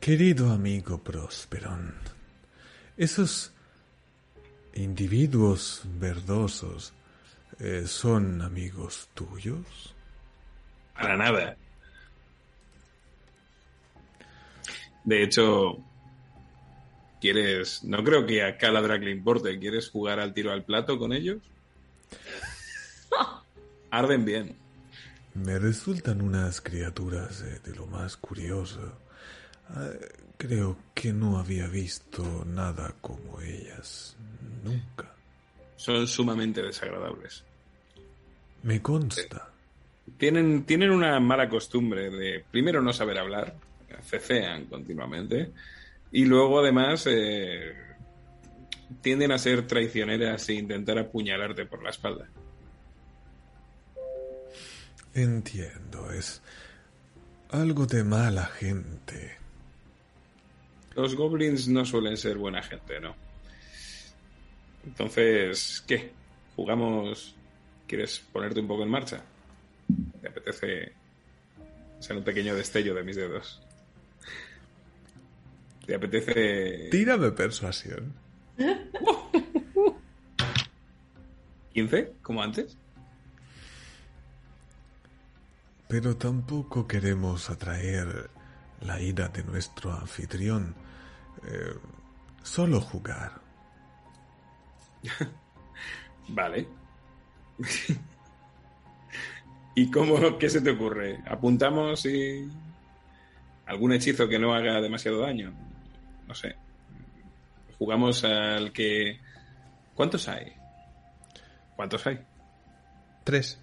Querido amigo Prosperon, esos individuos verdosos eh, son amigos tuyos. Para nada. De hecho, ¿quieres? No creo que a Caladrak le importe. ¿Quieres jugar al tiro al plato con ellos? Arden bien. Me resultan unas criaturas eh, de lo más curioso. Ah, creo que no había visto nada como ellas nunca. Son sumamente desagradables. Me consta. Tienen, tienen una mala costumbre de, primero, no saber hablar, cecean continuamente, y luego, además, eh, tienden a ser traicioneras e intentar apuñalarte por la espalda. Entiendo, es algo de mala gente. Los goblins no suelen ser buena gente, ¿no? Entonces, ¿qué? ¿Jugamos? ¿Quieres ponerte un poco en marcha? ¿Te apetece ser un pequeño destello de mis dedos? ¿Te apetece...? Tírame persuasión. ¿15? ¿Como antes? Pero tampoco queremos atraer la ira de nuestro anfitrión. Eh, solo jugar. Vale. ¿Y cómo, qué se te ocurre? ¿Apuntamos y algún hechizo que no haga demasiado daño? No sé. Jugamos al que... ¿Cuántos hay? ¿Cuántos hay? Tres.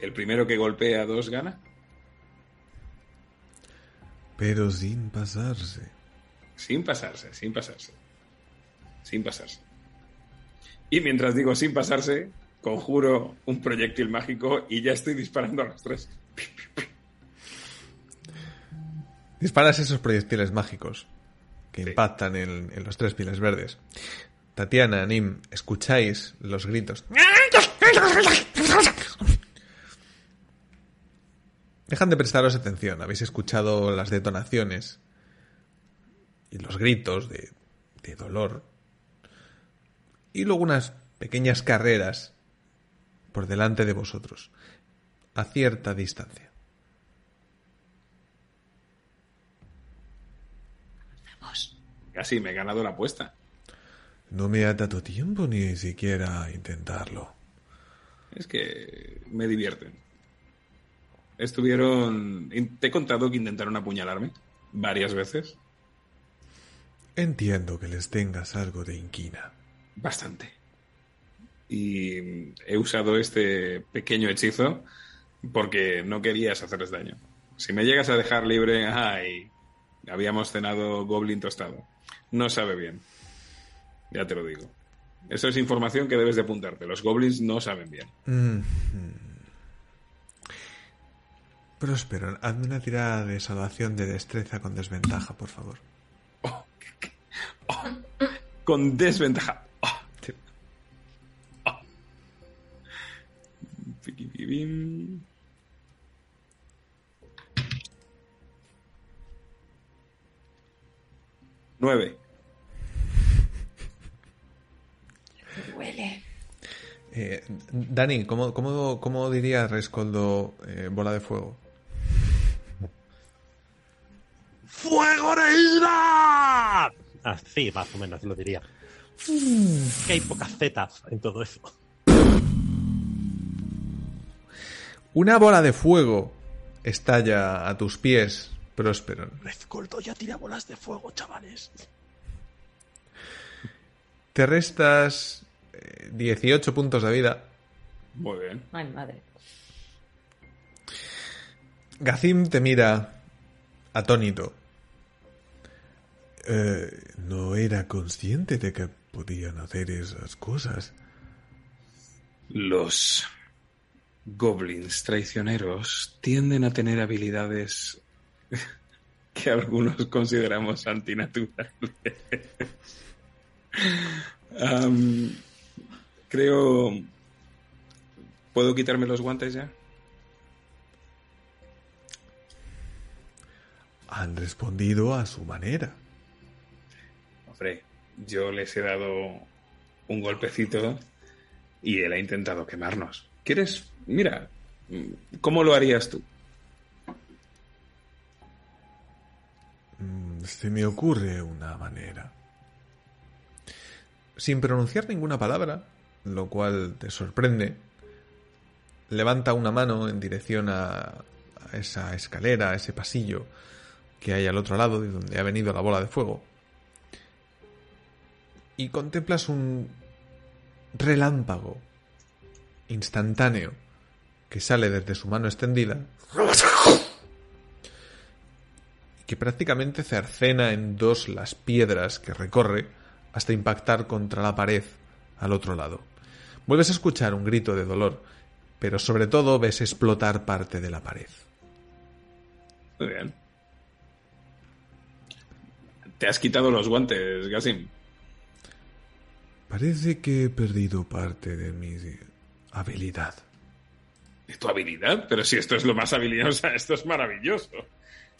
¿El primero que golpea a dos gana? Pero sin pasarse. Sin pasarse, sin pasarse. Sin pasarse. Y mientras digo sin pasarse, conjuro un proyectil mágico y ya estoy disparando a los tres. Disparas esos proyectiles mágicos que Sí. impactan en, en los tres piles verdes. Tatiana, Nim, escucháis los gritos. Dejan de prestaros atención. Habéis escuchado las detonaciones y los gritos de, de dolor. Y luego unas pequeñas carreras por delante de vosotros, a cierta distancia. Vamos. Casi me he ganado la apuesta. No me ha dado tiempo ni siquiera a intentarlo. Es que me divierten. Estuvieron... Te he contado que intentaron apuñalarme varias veces. Entiendo que les tengas algo de inquina. Bastante. Y he usado este pequeño hechizo porque no querías hacerles daño. Si me llegas a dejar libre, ay, habíamos cenado goblin tostado. No sabe bien. Ya te lo digo. Eso es información que debes de apuntarte. Los goblins no saben bien. Mm. Próspero, hazme una tirada de salvación de destreza con desventaja, por favor. Con desventaja. Piquipibim. Nueve. Huele. Eh, Dani, ¿cómo, cómo, cómo diría Rescoldo eh, bola de? ¡Fuego Así, más o menos, lo diría. Que hay pocas zetas en todo eso. Una bola de fuego estalla a tus pies, Próspero. Rescoldo ya tira bolas de fuego, chavales. Te restas eh, 18 puntos de vida Muy bien. Ay, madre. Gazim te mira atónito. Eh, no era consciente de que podían hacer esas cosas. Los goblins traicioneros tienden a tener habilidades que algunos consideramos antinaturales. Creo... ¿Puedo quitarme los guantes ya? Han respondido a su manera. Hombre, yo les he dado un golpecito y él ha intentado quemarnos. ¿Quieres? Mira, ¿cómo lo harías tú? Mm, Se me ocurre una manera. Sin pronunciar ninguna palabra, lo cual te sorprende, levanta una mano en dirección a, a esa escalera, a ese pasillo que hay al otro lado de donde ha venido la bola de fuego. Y contemplas un relámpago instantáneo que sale desde su mano extendida y que prácticamente cercena en dos las piedras que recorre hasta impactar contra la pared al otro lado. Vuelves a escuchar un grito de dolor, pero sobre todo ves explotar parte de la pared. Muy bien. Te has quitado los guantes, Gasim. Parece que he perdido parte de mi habilidad. ¿De tu habilidad? Pero si esto es lo más habilidoso, esto es maravilloso.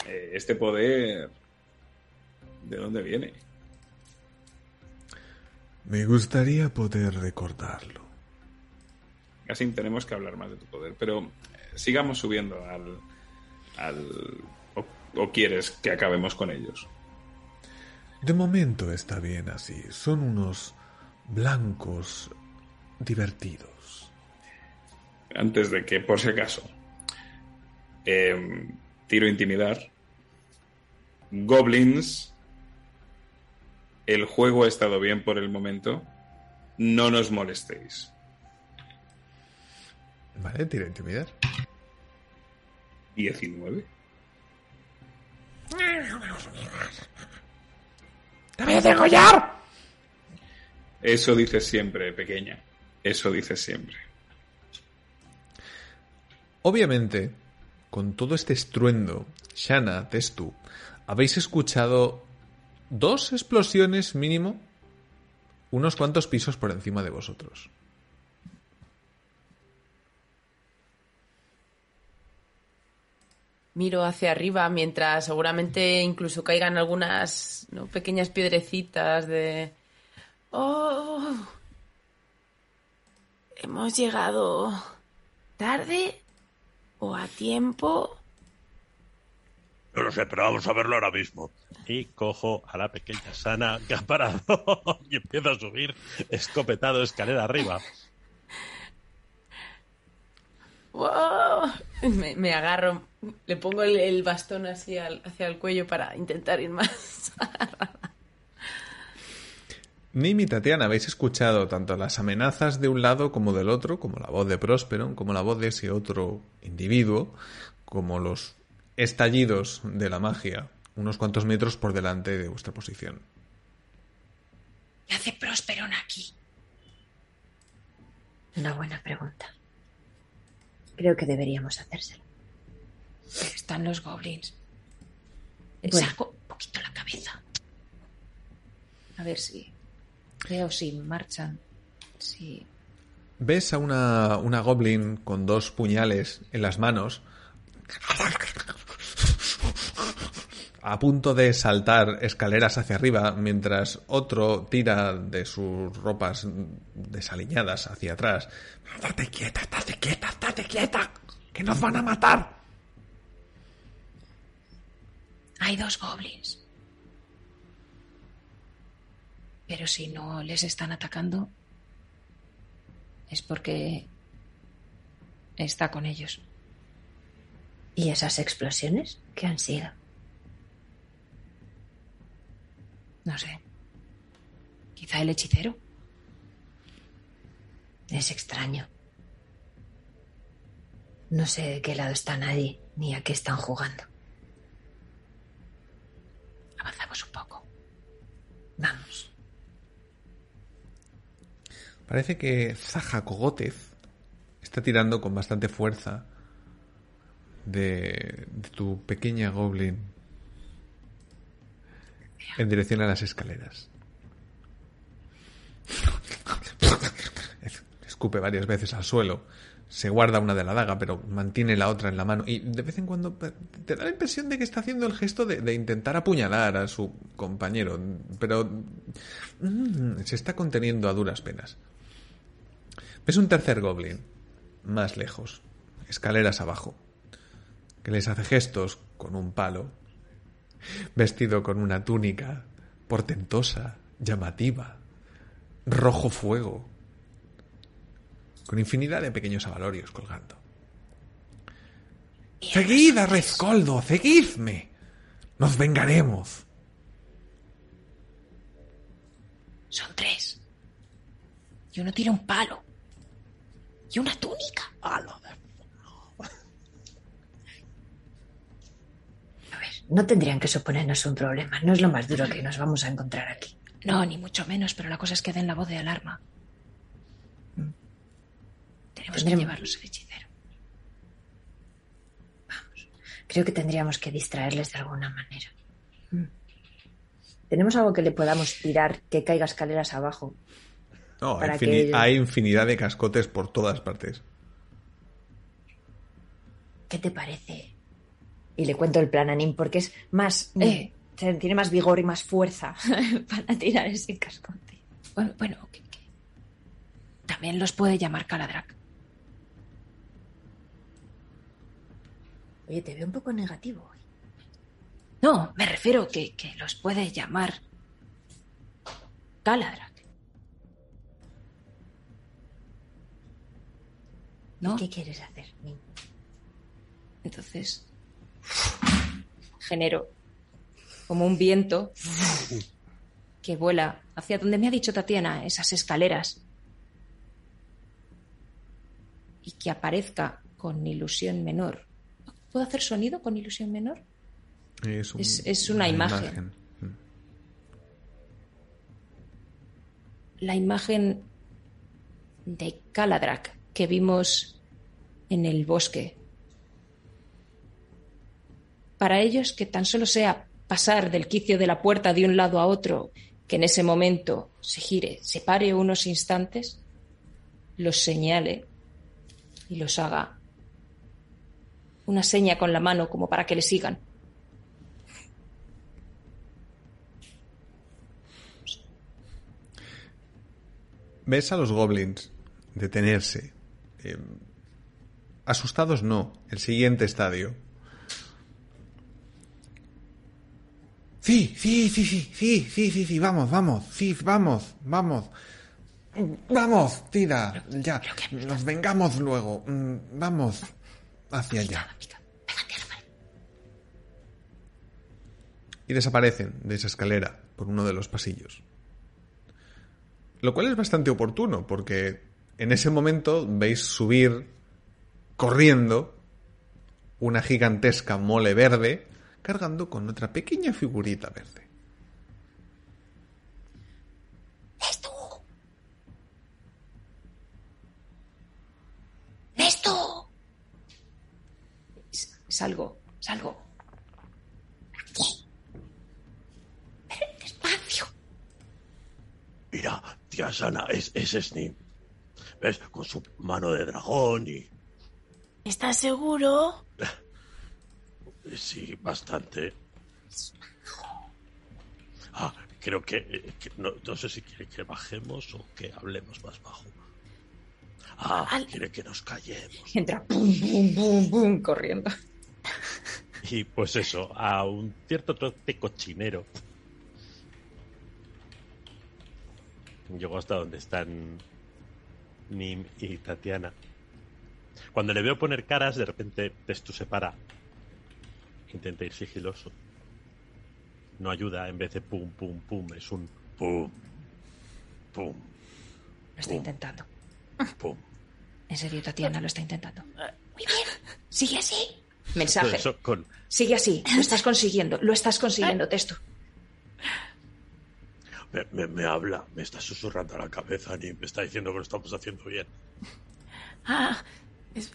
Eh, este poder... ¿De dónde viene? Me gustaría poder recordarlo. Gasim, tenemos que hablar más de tu poder, pero eh, sigamos subiendo al... al o, o quieres que acabemos con ellos? De momento está bien así. Son unos blancos divertidos. Antes de que, por si acaso, eh, tiro intimidar. Goblins. El juego ha estado bien por el momento. No nos molestéis. Vale, tira a intimidar. 19. Eso dices siempre, pequeña. Eso dices siempre. Obviamente, con todo este estruendo, Shana, Testu, habéis escuchado dos explosiones mínimo unos cuantos pisos por encima de vosotros. Miro hacia arriba mientras seguramente incluso caigan algunas ¿no? pequeñas piedrecitas de... ¡Oh! ¿Hemos llegado tarde o a tiempo? No lo sé, pero vamos a verlo ahora mismo. Y cojo a la pequeña Sana que ha parado y empiezo a subir escopetado escalera arriba. ¡Wow! Me, me agarro, le pongo el, el bastón así al- hacia el cuello para intentar ir más. Nim y Tatiana habéis escuchado tanto las amenazas de un lado como del otro, como la voz de Próspero, como la voz de ese otro individuo, como los estallidos de la magia, unos cuantos metros por delante de vuestra posición. ¿Qué hace Prosperón aquí? Una buena pregunta. Creo que deberíamos hacérselo. Están los goblins. Bueno. saco un poquito la cabeza. A ver si. Veo si marchan. Si. Ves a una, una goblin con dos puñales en las manos, a punto de saltar escaleras hacia arriba, mientras otro tira de sus ropas desaliñadas hacia atrás. ¡Estate quieta, estate quieta, estate quieta! ¡Que nos van a matar! Hay dos goblins. Pero si no les están atacando, es porque está con ellos. ¿Y esas explosiones? ¿Qué han sido? No sé. Quizá el hechicero. Es extraño. No sé de qué lado están allí, ni a qué están jugando. Avanzamos un poco. Vamos. Parece que Zaha Kogotez está tirando con bastante fuerza de, tu pequeña goblin en dirección a las escaleras. Escupe varias veces al suelo. Se guarda una de la daga, pero mantiene la otra en la mano. Y de vez en cuando te da la impresión de que está haciendo el gesto de, de intentar apuñalar a su compañero. Pero mm, se está conteniendo a duras penas. Ves un tercer goblin, más lejos, escaleras abajo, que les hace gestos con un palo, vestido con una túnica portentosa, llamativa, rojo fuego, con infinidad de pequeños avalorios colgando. ¡Seguid a Rezcoldo! ¡Seguidme! ¡Nos vengaremos! Son tres. Y uno tira un palo. Y una túnica. ¡Hala! A ver, no tendrían que suponernos un problema. No es lo más duro que nos vamos a encontrar aquí. No, ni mucho menos, pero la cosa es que den la voz de alarma. Tenemos que llevarlos al hechicero. Creo que tendríamos que distraerles de alguna manera. Mm. ¿Tenemos algo que le podamos tirar que caiga escaleras abajo? No, hay, infinidad de cascotes por todas partes. ¿Qué te parece? Y le cuento el plan a Nim porque es más... Eh. eh, tiene más vigor y más fuerza para tirar ese cascote. Bueno, bueno, también los puede llamar Caladrak. Oye, te veo un poco negativo hoy. No, me refiero que, que los puede llamar Caladrak. ¿No? ¿Qué quieres hacer? Entonces genero como un viento que vuela hacia donde me ha dicho Tatiana, esas escaleras. Y que aparezca con ilusión menor. ¿Puedo hacer sonido con ilusión menor? Es, un- Es- es una imagen. Mm. La imagen de Caladrak que vimos en el bosque. Para ellos que tan solo sea pasar del quicio de la puerta de un lado a otro, que en ese momento se gire, se pare unos instantes, los señale y los haga una seña con la mano como para que le sigan. Ves a los goblins detenerse. Eh, asustados no. El siguiente estadio. Sí, sí, sí, sí, sí, sí, sí, sí, vamos, vamos, sí, vamos, vamos. Vamos, tira, ya. Nos vengamos luego. Mm, Vamos hacia allá. Y desaparecen de esa escalera por uno de los pasillos. Lo cual es bastante oportuno, porque en ese momento veis subir corriendo una gigantesca mole verde cargando con otra pequeña figurita verde. ¡Esto! ¡Esto! S- Salgo, salgo. Despacio. Mira, tía Sana, es, es Snim. ¿Ves? Con su mano de dragón y... ¿Estás seguro? Sí, bastante. Ah, creo que... que no, no sé si quiere que bajemos o que hablemos más bajo. Ah, Al- quiere que nos callemos. Entra pum, pum, pum, pum, corriendo. Y pues eso, a un cierto trote cochinero. Llego hasta donde están Nim y Tatiana. Cuando le veo poner caras, de repente Testu se para. Intenta ir sigiloso. No ayuda, en vez de pum, pum, pum, es un pum, pum, Lo está intentando. pum. En serio, Tatiana lo está intentando. Muy bien. Sigue así. Mensaje. Eso con, Sigue así. Lo estás consiguiendo. Lo estás consiguiendo, texto. Me, me- me habla, me está susurrando a la cabeza y me está diciendo que lo estamos haciendo bien. Ah, es,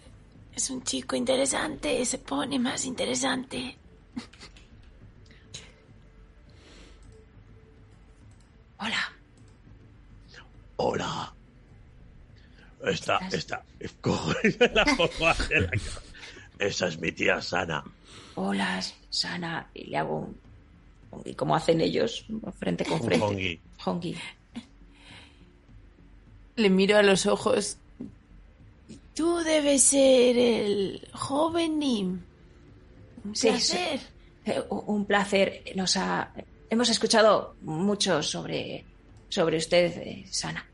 es un chico interesante, se pone más interesante. Hola. Hola. Esta, esta, la. Esa es mi tía Sana. Hola, Sana. Y le hago un. Y como hacen ellos, frente con frente. hongi. Hongi. Le miro a los ojos. Tú debes ser el joven Nim. Un Sí, placer. Eh, Un placer. Nos ha. Hemos escuchado mucho sobre. sobre usted, eh, Sana.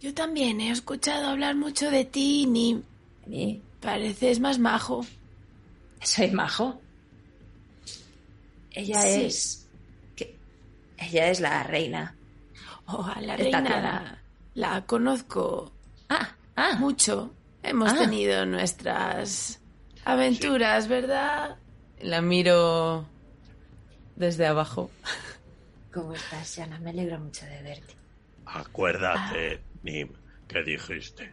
Yo también he escuchado hablar mucho de ti, Nim. ¿Y Pareces más majo. soy majo? Ella Sí. es. ella es la reina. Oh, a la reina la, la conozco Ah, ah. mucho. Hemos Ah. tenido nuestras aventuras, ¿verdad? La miro desde abajo. ¿Cómo estás, Sana? Me alegro mucho de verte. Acuérdate, Nim, que dijiste.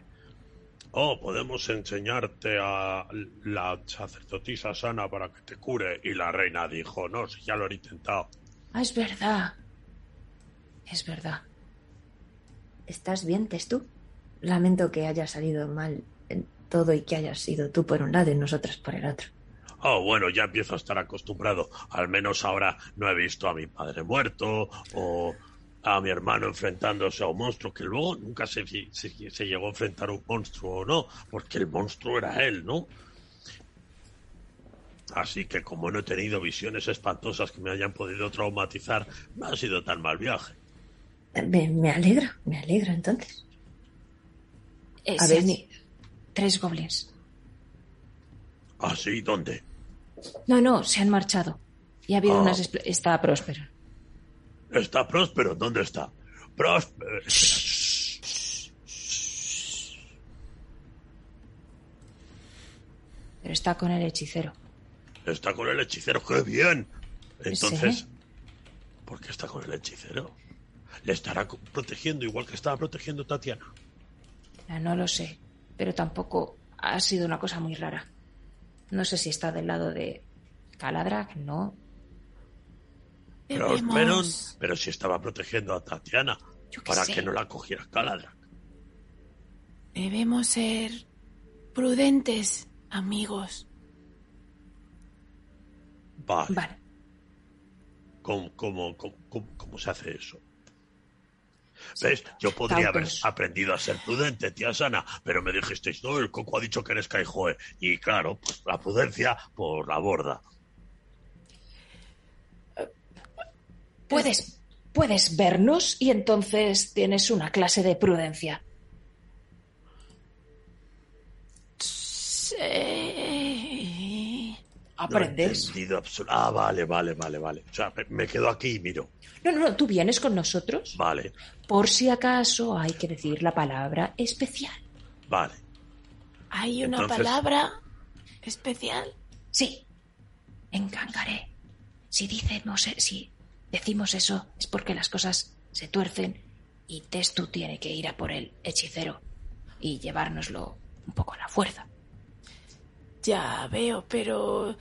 Oh, podemos enseñarte a la sacerdotisa sana para que te cure. Y la reina dijo, no, si ya lo he intentado. Ah, es verdad. Es verdad. ¿Estás bien, tú? Lamento que haya salido mal en todo y que hayas sido tú por un lado y nosotras por el otro. Oh, bueno, ya empiezo a estar acostumbrado. Al menos ahora no he visto a mi padre muerto o a mi hermano enfrentándose a un monstruo, que luego nunca se, se, se llegó a enfrentar a un monstruo o no, porque el monstruo era él, ¿no? Así que como no he tenido visiones espantosas que me hayan podido traumatizar, no ha sido tan mal viaje. Me, me alegro, me alegro entonces. Eh, A ver. Tres goblins. ¿Ah, sí? ¿Dónde? No, no, se han marchado. Y ha habido Ah. unas... Está próspero. ¿Está Próspero? ¿Dónde está? Próspero. Pero está con el hechicero. Está con el hechicero, qué bien. Entonces, Sí. ¿por qué está con el hechicero? ¿Le estará protegiendo igual que estaba protegiendo Tatiana? No lo sé. Pero tampoco ha sido una cosa muy rara. No sé si está del lado de Caladrak, no. Debemos- pero si estaba protegiendo a Tatiana para sé. que no la cogiera Caladra. Debemos ser prudentes, amigos. Vale, Vale. ¿Cómo, cómo, cómo, cómo- cómo se hace eso? ¿Ves? Yo podría haber aprendido a ser prudente, tía Sana, pero me dijisteis, no, el coco ha dicho que eres Kaijoe. Y claro, pues, la prudencia por la borda. Puedes, puedes vernos y entonces tienes una clase de prudencia. Sí. No Aprendes. absol- Ah, vale, vale, vale, vale. O sea, me- me quedo aquí y miro. No, no, no, tú vienes con nosotros. Vale, Por si acaso hay que decir la palabra especial. vale. Hay una Entonces- palabra especial. Sí, en Kangaré. Si decimos, si decimos eso es porque las cosas se tuercen y Testu tiene que ir a por el hechicero y llevárnoslo un poco a la fuerza. Ya veo, pero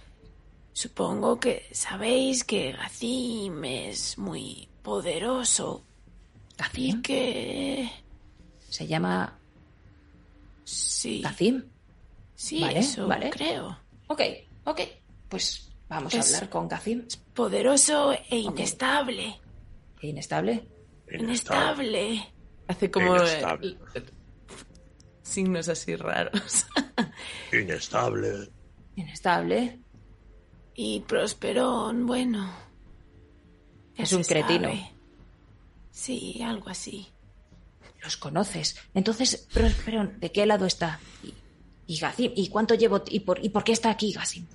supongo que sabéis que Gacim es muy poderoso ¿Gazim? que Se llama sí, Gazim. sí, Vale, eso vale. creo. Ok, ok. Pues vamos Es- a hablar con Gazim. Poderoso e inestable. Inestable. Inestable. Hace como eh, Inestable. signos así raros. Inestable. Inestable. y Prosperón, bueno. Es un cretino. sabe. Sí, algo así. Los conoces. Entonces, pero, ¿de qué lado está? Y, y Gazim. ¿Y cuánto llevo? ¿Y por, ¿Y por qué está aquí Gazim?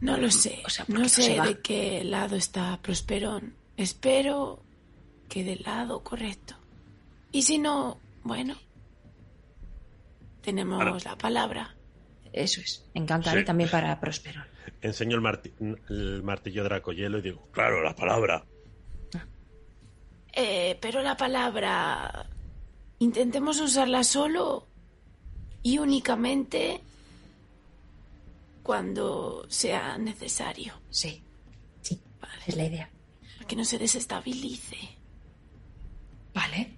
No lo sé. O sea, ¿por qué no no sé se de qué lado está Prosperón. Espero que del lado correcto. Y si no, bueno. tenemos Ahora. la palabra. Eso es. Encantaré Sí. también para Próspero. Enseño el, marti- el martillo Dracoyelo y digo, claro, la palabra. Eh, pero la palabra... Intentemos usarla solo y únicamente cuando sea necesario. Sí. Sí. Es la idea. Que no se desestabilice. Vale.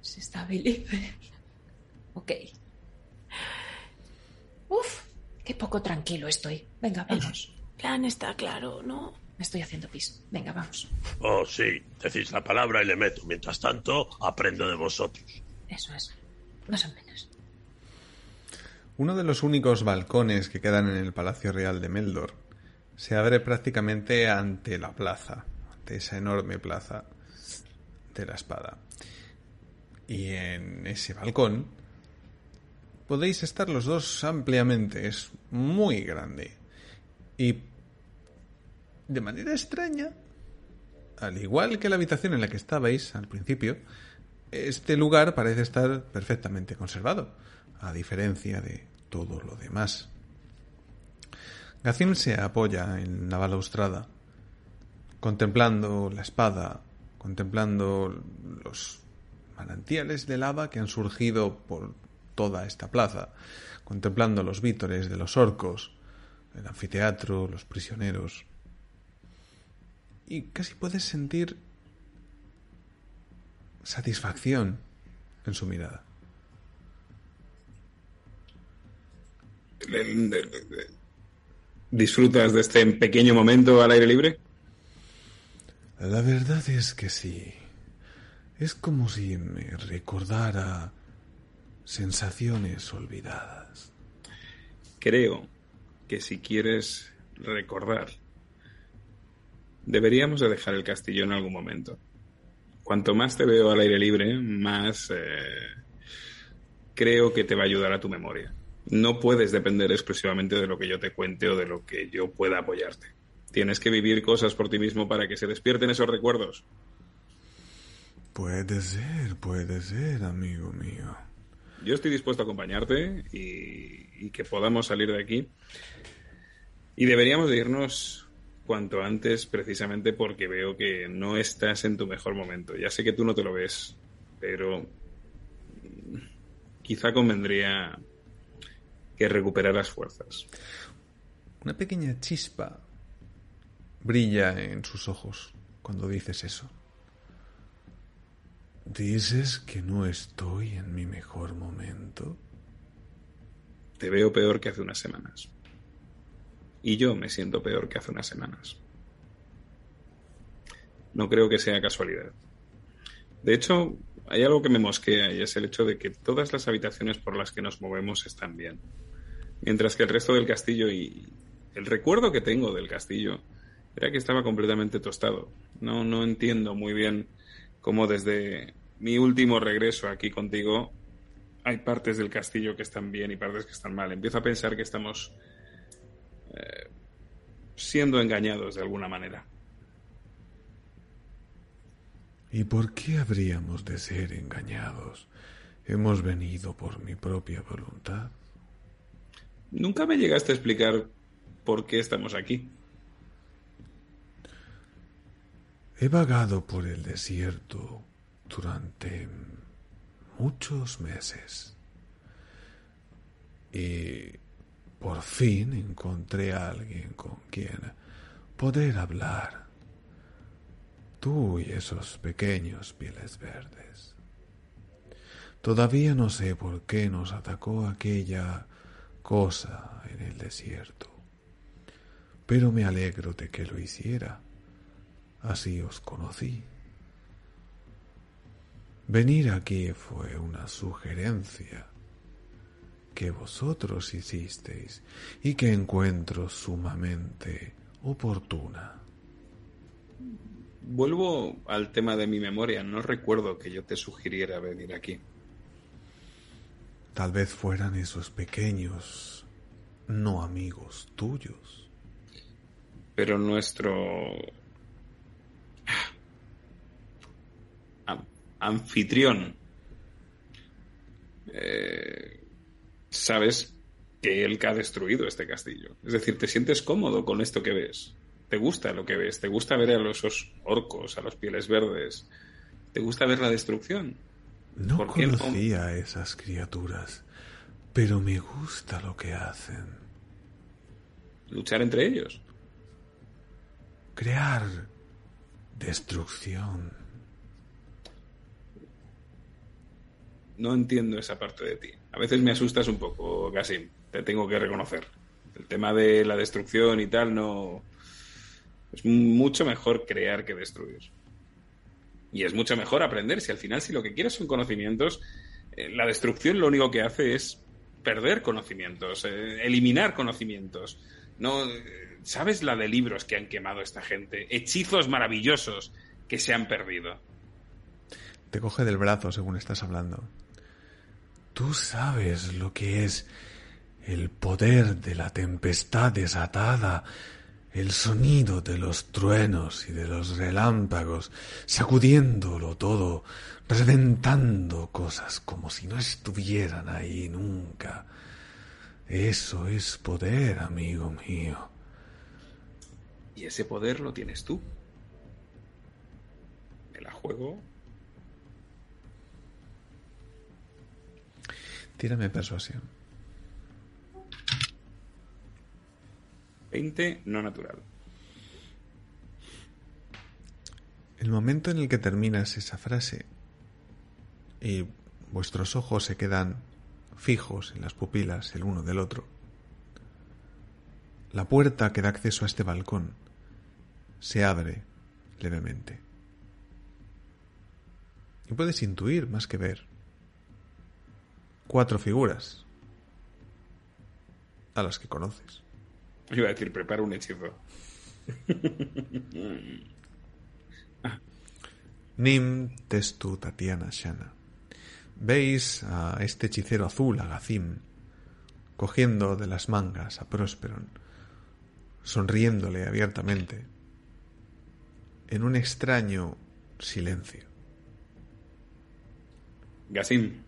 Se estabilice. Ok. Uf, qué poco tranquilo estoy. Venga, vamos. Plan está claro, ¿no? Me estoy haciendo pis. Venga, vamos. Oh, sí, decís la palabra y le meto. Mientras tanto, aprendo de vosotros. Eso es. Más o menos. Uno de los únicos balcones que quedan en el Palacio Real de Meldor se abre prácticamente ante la plaza, ante esa enorme plaza de la espada. Y en ese balcón podéis estar los dos ampliamente, es muy grande. Y de manera extraña, al igual que la habitación en la que estabais al principio, este lugar parece estar perfectamente conservado, a diferencia de todo lo demás. Gacim se apoya en la balaustrada, contemplando la espada, contemplando los manantiales de lava que han surgido por toda esta plaza, contemplando los vítores de los orcos, el anfiteatro, los prisioneros. Y casi puedes sentir satisfacción en su mirada. ¿Disfrutas de este pequeño momento al aire libre? La verdad es que sí. Es como si me recordara sensaciones olvidadas. Creo que si quieres recordar, deberíamos de dejar el castillo en algún momento. Cuanto más te veo al aire libre, más eh, creo que te va a ayudar a tu memoria. No puedes depender exclusivamente de lo que yo te cuente o de lo que yo pueda apoyarte. Tienes que vivir cosas por ti mismo para que se despierten esos recuerdos. Puede ser, puede ser, amigo mío. Yo estoy dispuesto a acompañarte y, y que podamos salir de aquí. Y deberíamos de irnos cuanto antes precisamente porque veo que no estás en tu mejor momento. Ya sé que tú no te lo ves, pero quizá convendría que recuperaras fuerzas. Una pequeña chispa brilla en sus ojos cuando dices eso. ¿Dices que no estoy en mi mejor momento? Te veo peor que hace unas semanas. Y yo me siento peor que hace unas semanas. No creo que sea casualidad. De hecho, hay algo que me mosquea y es el hecho de que todas las habitaciones por las que nos movemos están bien. Mientras que el resto del castillo y el recuerdo que tengo del castillo era que estaba completamente tostado. No, no entiendo muy bien cómo desde mi último regreso aquí contigo hay partes del castillo que están bien y partes que están mal. Empiezo a pensar que estamos eh, siendo engañados de alguna manera. ¿Y por qué habríamos de ser engañados? Hemos venido por mi propia voluntad. Nunca me llegaste a explicar por qué estamos aquí. He vagado por el desierto durante muchos meses. Y por fin encontré a alguien con quien poder hablar. Tú y esos pequeños pieles verdes. Todavía no sé por qué nos atacó aquella cosa en el desierto, pero me alegro de que lo hiciera. Así os conocí. Venir aquí fue una sugerencia que vosotros hicisteis y que encuentro sumamente oportuna. Vuelvo al tema de mi memoria. No recuerdo que yo te sugiriera venir aquí. Tal vez fueran esos pequeños no amigos tuyos. Pero nuestro anfitrión eh, sabes que él ha destruido este castillo. Es decir, te sientes cómodo con esto que ves. Te gusta lo que ves, te gusta ver a los orcos, a los pieles verdes, te gusta ver la destrucción. No conocía a esas criaturas, pero me gusta lo que hacen. Luchar entre ellos. Crear destrucción. No entiendo esa parte de ti. A veces me asustas un poco, Gasim, te tengo que reconocer. El tema de la destrucción y tal no... Es mucho mejor crear que destruir. Y es mucho mejor aprender. Si al final, si lo que quieres son conocimientos, eh, la destrucción lo único que hace es perder conocimientos, eh, eliminar conocimientos. No, eh, ¿Sabes la de libros que han quemado esta gente? Hechizos maravillosos que se han perdido. Te coge del brazo según estás hablando. Tú sabes lo que es el poder de la tempestad desatada, el sonido de los truenos y de los relámpagos, sacudiéndolo todo, reventando cosas como si no estuvieran ahí nunca. Eso es poder, amigo mío. Y ese poder lo tienes tú. Me la juego. Tírame persuasión. 20 no natural. El momento en el que terminas esa frase y vuestros ojos se quedan fijos en las pupilas el uno del otro, la puerta que da acceso a este balcón se abre levemente. Y puedes intuir más que ver cuatro figuras a las que conoces. Iba a decir, prepara un hechizo. Nim, Testu, Tatiana, Shana. Veis a este hechicero azul, a Gazim, cogiendo de las mangas a Prosperon, sonriéndole abiertamente, en un extraño silencio. Gasim,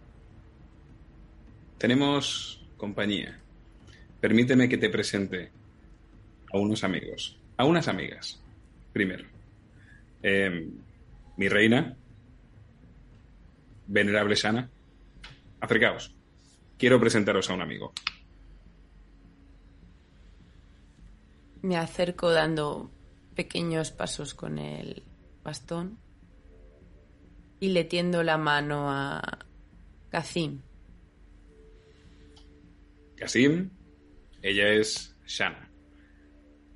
tenemos compañía. Permíteme que te presente a unos amigos, a unas amigas. Primero, Eh, mi reina, venerable Shana, acercaos. Quiero presentaros a un amigo. Me acerco dando pequeños pasos con el bastón y le tiendo la mano a Kazim. Kasim, ella es Shana.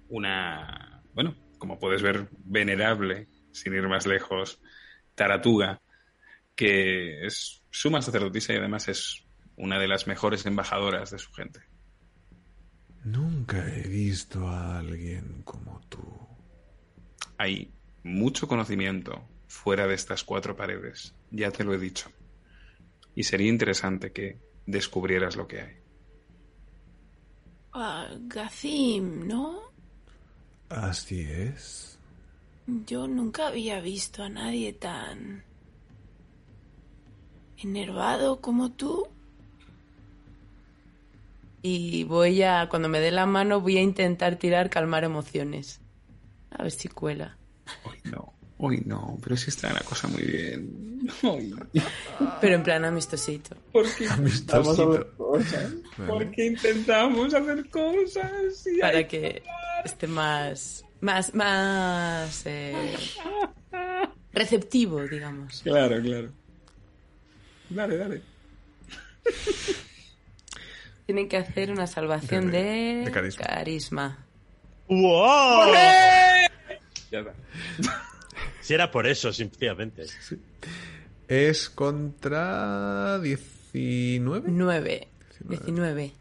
Una, bueno, como puedes ver, venerable, sin ir más lejos, Taratuga, que es suma sacerdotisa y además es una de las mejores embajadoras de su gente. Nunca he visto a alguien como tú. Hay mucho conocimiento fuera de estas cuatro paredes, ya te lo he dicho. Y sería interesante que descubrieras lo que hay. Ah, Gazim, ¿no? Así es. Yo nunca había visto a nadie tan enervado como tú. Y voy a, cuando me dé la mano, voy a intentar tirar calmar emociones. A ver si cuela. Hoy no, hoy no, pero sí está la cosa muy bien. Pero en plan amistosito. ¿Por qué intentamos Amistosito. hacer cosas? ¿Por qué intentamos hacer cosas? Y Para que esté más. más. más. eh, receptivo, digamos. Claro, claro. Dale, dale. Tienen que hacer una salvación De- de, de carisma. carisma. ¡Wow! Ya está. Si era por eso, sencillamente. Es contra 19. 9. 19.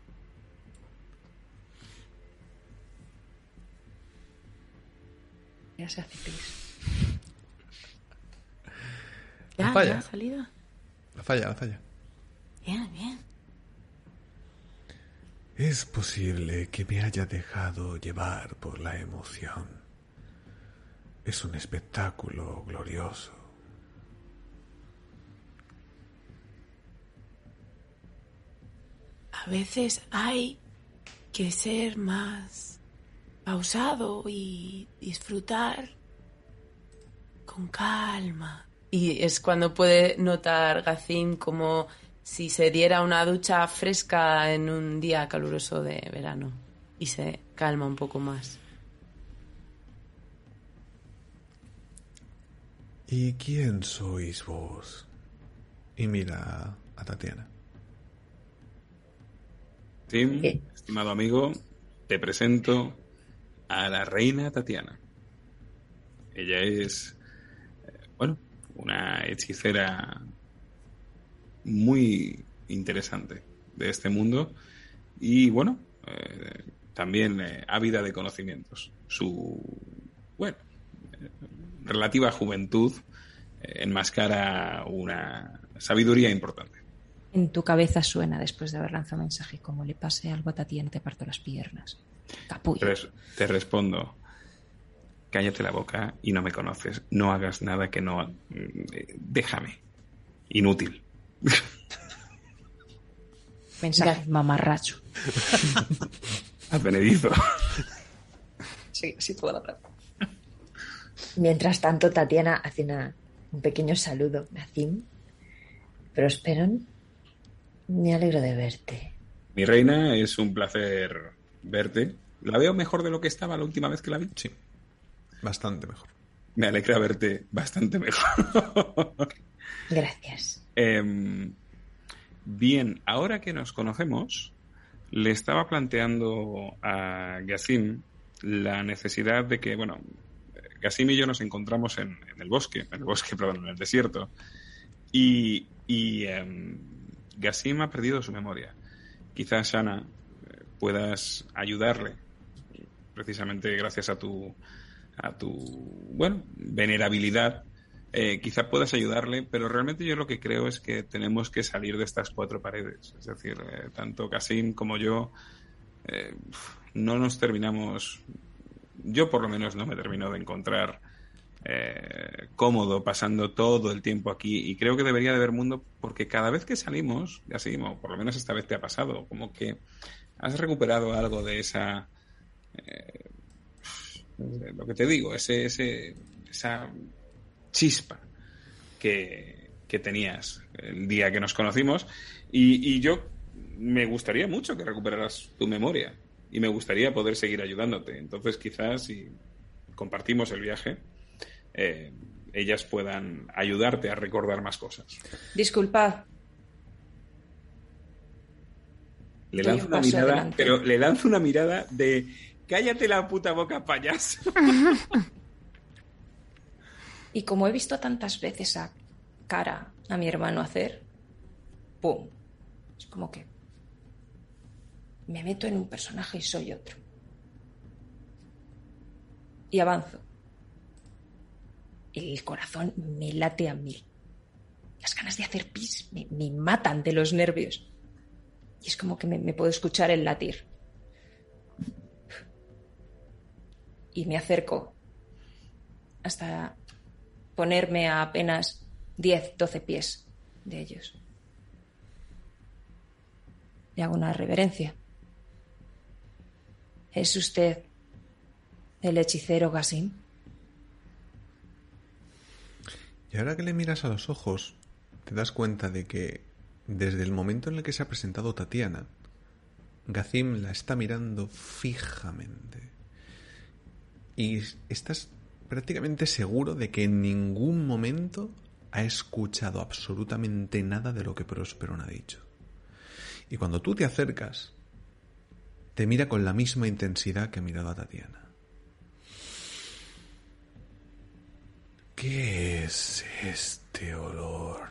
Ya se hace pis. Ya, falla. ya ha salido. La falla, la falla. Bien, bien. Es posible que me haya dejado llevar por la emoción. Es un espectáculo glorioso. A veces hay que ser más pausado y disfrutar con calma. Y es cuando puede notar Gacim como si se diera una ducha fresca en un día caluroso de verano y se calma un poco más. ¿Y quién sois vos? Y mira a Tatiana. Tim, ¿Qué? estimado amigo, te presento a la reina Tatiana. Ella es, eh, bueno, una hechicera muy interesante de este mundo y, bueno, eh, también eh, ávida de conocimientos. Su, bueno, eh, relativa juventud eh, enmascara una sabiduría importante. En tu cabeza suena después de haber lanzado mensaje. Como le pase algo a Tatiana, te parto las piernas. Capullo. Res- te respondo, cállate la boca y no me conoces. No hagas nada que no... eh, Déjame. Inútil. Mensaje mamarracho. Advenedizo. Sí, sí puedo hablar. Mientras tanto, Tatiana hace una- un pequeño saludo a Zim. Prosperon, me alegro de verte. Mi reina, es un placer verte. La veo mejor de lo que estaba la última vez que la vi. Sí, bastante mejor. Me alegra verte bastante mejor. Gracias. Em, bien, ahora que nos conocemos, le estaba planteando a Gassim la necesidad de que, bueno, Gassim y yo nos encontramos en, el bosque, en el bosque, perdón, en el desierto, y, y em, ha perdido su memoria. Quizás, Ana, eh, puedas ayudarle, precisamente gracias a tu, a tu, bueno, venerabilidad, eh, quizá puedas ayudarle, pero realmente yo lo que creo es que tenemos que salir de estas cuatro paredes. Es decir, eh, tanto Casim como yo eh, no nos terminamos, yo por lo menos no me termino de encontrar eh, cómodo pasando todo el tiempo aquí y creo que debería de haber mundo porque cada vez que salimos, ya seguimos, por lo menos esta vez te ha pasado, como que has recuperado algo de esa... eh, lo que te digo, ese, ese, esa chispa que, que tenías el día que nos conocimos y, y yo me gustaría mucho que recuperaras tu memoria y me gustaría poder seguir ayudándote. Entonces quizás si compartimos el viaje, eh, ellas puedan ayudarte a recordar más cosas. Disculpad, Le lanzo un una mirada, adelante. pero le lanzo una mirada de cállate la puta boca, payaso. y como he visto tantas veces a cara a mi hermano hacer, ¡pum! Es como que me meto en un personaje y soy otro. Y avanzo. El corazón me late a mil. Las ganas de hacer pis me, me matan de los nervios. Y es como que me, me puedo escuchar el latir. Y me acerco hasta ponerme a apenas 10, 12 pies de ellos. Le hago una reverencia. ¿Es usted el hechicero Gasim? Y ahora que le miras a los ojos, te das cuenta de que desde el momento en el que se ha presentado Tatiana, Gazim la está mirando fijamente. Y estás prácticamente seguro de que en ningún momento ha escuchado absolutamente nada de lo que Prosperon ha dicho. Y cuando tú te acercas, te mira con la misma intensidad que ha mirado a Tatiana. ¿Qué es este olor?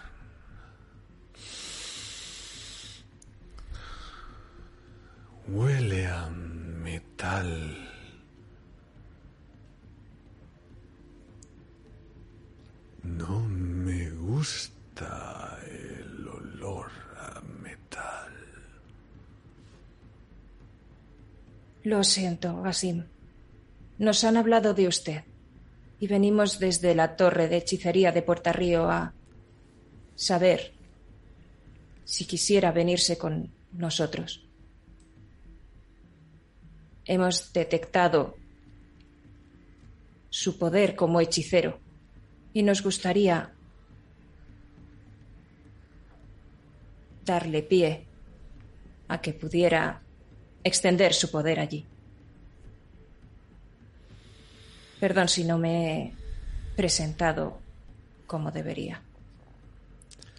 Huele a metal. No me gusta el olor a metal. Lo siento, Gasim. Nos han hablado de usted y venimos desde la torre de hechicería de Puerta Río a saber si quisiera venirse con nosotros. hemos detectado su poder como hechicero y nos gustaría darle pie a que pudiera extender su poder allí. Perdón si no me he presentado como debería.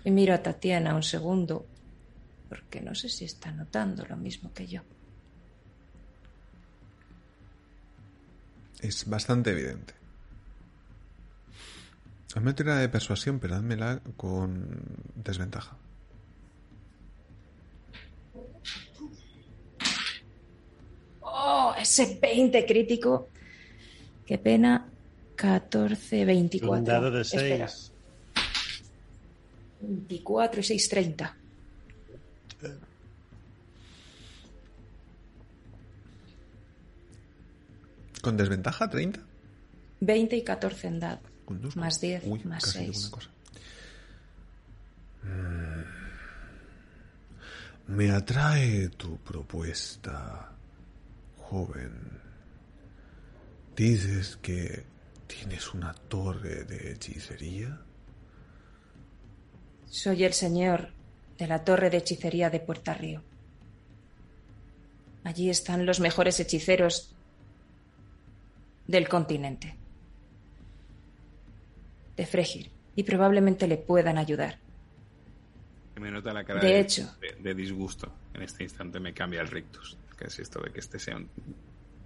Y miro a Tatiana un segundo, porque no sé si está notando lo mismo que yo. Es bastante evidente. Hazme tirada de persuasión, pero házmela con desventaja. ¡Oh! Ese 20 crítico. Qué pena. 14, 24. Un dado de Espera. 6. 24 y 6, 30. ¿Con desventaja 30? 20 y 14 en dado. Con dos. Más 10, Uy, más casi digo 6. una cosa. Mm. Me atrae tu propuesta, joven. Dices que tienes una torre de hechicería. Soy el señor de la torre de hechicería de Puerta Río. Allí están los mejores hechiceros del continente. De Fregir. Y probablemente le puedan ayudar. Que me nota la cara De hecho. de, de disgusto. En este instante me cambia el rictus. Que es esto de que este sea un...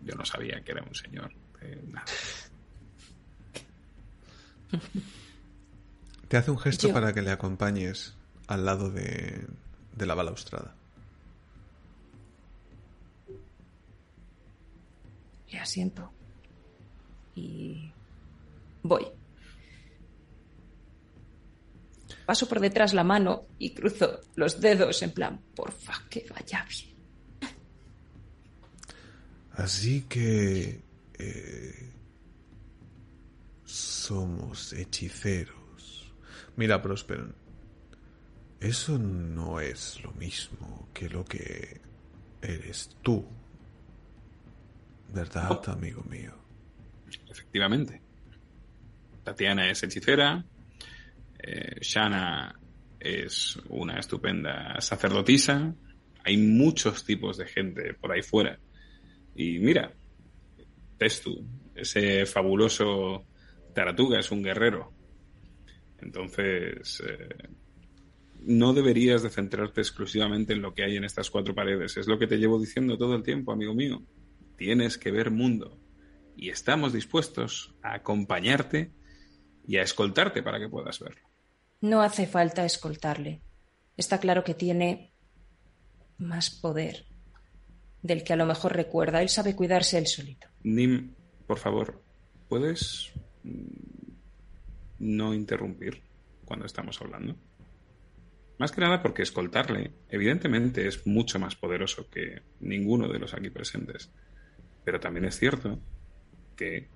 Yo no sabía que era un señor. Eh, nada. Te hace un gesto Yo- para que le acompañes al lado de, de la balaustrada. Le asiento. Y voy. Paso por detrás la mano y cruzo los dedos en plan, porfa, que vaya bien. Así que eh, somos hechiceros. Mira, Prosperon. Eso no es lo mismo que lo que eres tú. ¿Verdad, amigo mío? Efectivamente. Tatiana es hechicera. eh, Shana es una estupenda sacerdotisa. Hay muchos tipos de gente por ahí fuera. Y mira, Testu, ese fabuloso Taratuga es un guerrero. Entonces, eh, no deberías de centrarte exclusivamente en lo que hay en estas cuatro paredes. Es lo que te llevo diciendo todo el tiempo, amigo mío. Tienes que ver mundo. Y estamos dispuestos a acompañarte y a escoltarte para que puedas verlo. No hace falta escoltarle. Está claro que tiene más poder del que a lo mejor recuerda. Él sabe cuidarse él solito. Nim, por favor, ¿puedes mm, no interrumpir cuando estamos hablando? Más que nada porque escoltarle, evidentemente, es mucho más poderoso que ninguno de los aquí presentes. Pero también es cierto que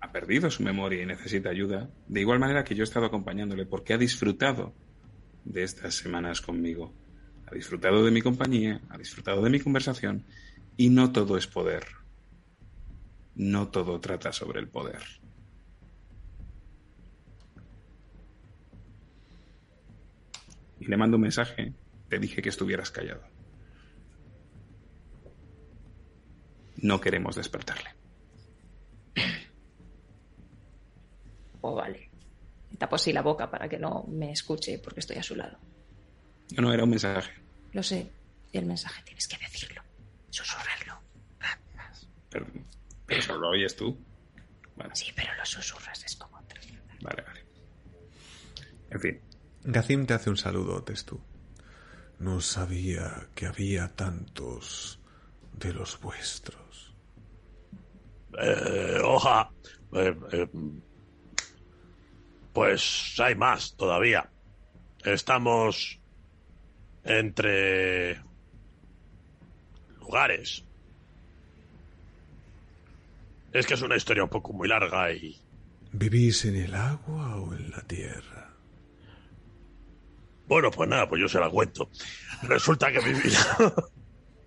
ha perdido su memoria y necesita ayuda, de igual manera que yo he estado acompañándole, porque ha disfrutado de estas semanas conmigo. Ha disfrutado de mi compañía, ha disfrutado de mi conversación, y no todo es poder. No todo trata sobre el poder. Y le mando un mensaje. Te dije que estuvieras callado. No queremos despertarle. Oh, vale. Tapo así la boca para que no me escuche porque estoy a su lado. No, no, era un mensaje. Lo sé. Y el mensaje tienes que decirlo. Susurrarlo. Pero, pero solo lo oyes tú. Vale, Sí, pero lo susurras. Es como... vale, vale. En fin, Gazim te hace un saludo, Testu. No sabía que había tantos de los vuestros. Eh, hoja. Eh, eh, pues hay más todavía. Estamos entre lugares. Es que es una historia un poco muy larga y ¿Vivís en el agua o en la tierra? Bueno, pues nada, pues yo se la cuento. Resulta que vida.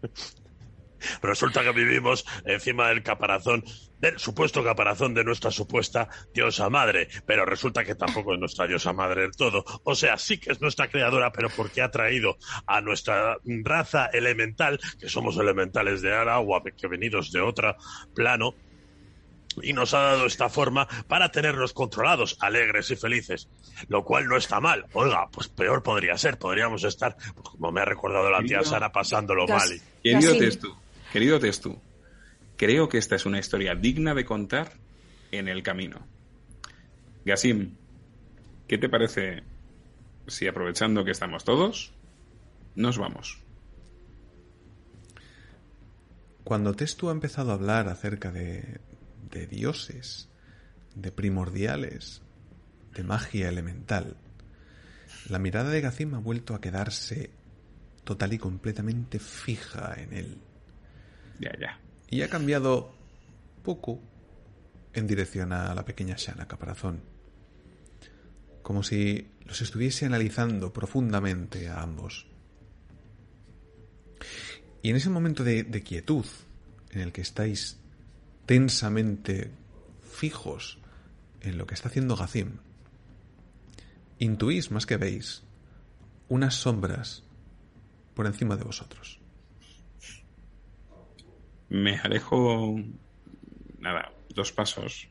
Resulta que vivimos encima del caparazón, del supuesto caparazón de nuestra supuesta diosa madre, pero resulta que tampoco es nuestra diosa madre del todo. O sea, sí que es nuestra creadora, pero porque ha traído a nuestra raza elemental, que somos elementales de agua, que venidos de otro plano, y nos ha dado esta forma para tenernos controlados, alegres y felices, lo cual no está mal. Oiga, pues peor podría ser, podríamos estar, pues como me ha recordado la tía Sara, pasándolo mal. Querido Testu, querido Testu, creo que esta es una historia digna de contar en el camino. Gasim, ¿qué te parece si aprovechando que estamos todos, nos vamos? Cuando Testu ha empezado a hablar acerca de, de dioses, de primordiales, de magia elemental, la mirada de Gazim ha vuelto a quedarse total y completamente fija en él. Ya, ya. Y ha cambiado poco en dirección a la pequeña Shana Caparazón. Como si los estuviese analizando profundamente a ambos. Y en ese momento de, quietud, en el que estáis tensamente fijos en lo que está haciendo Gazim, intuís más que veis unas sombras por encima de vosotros. Me alejo, nada, dos pasos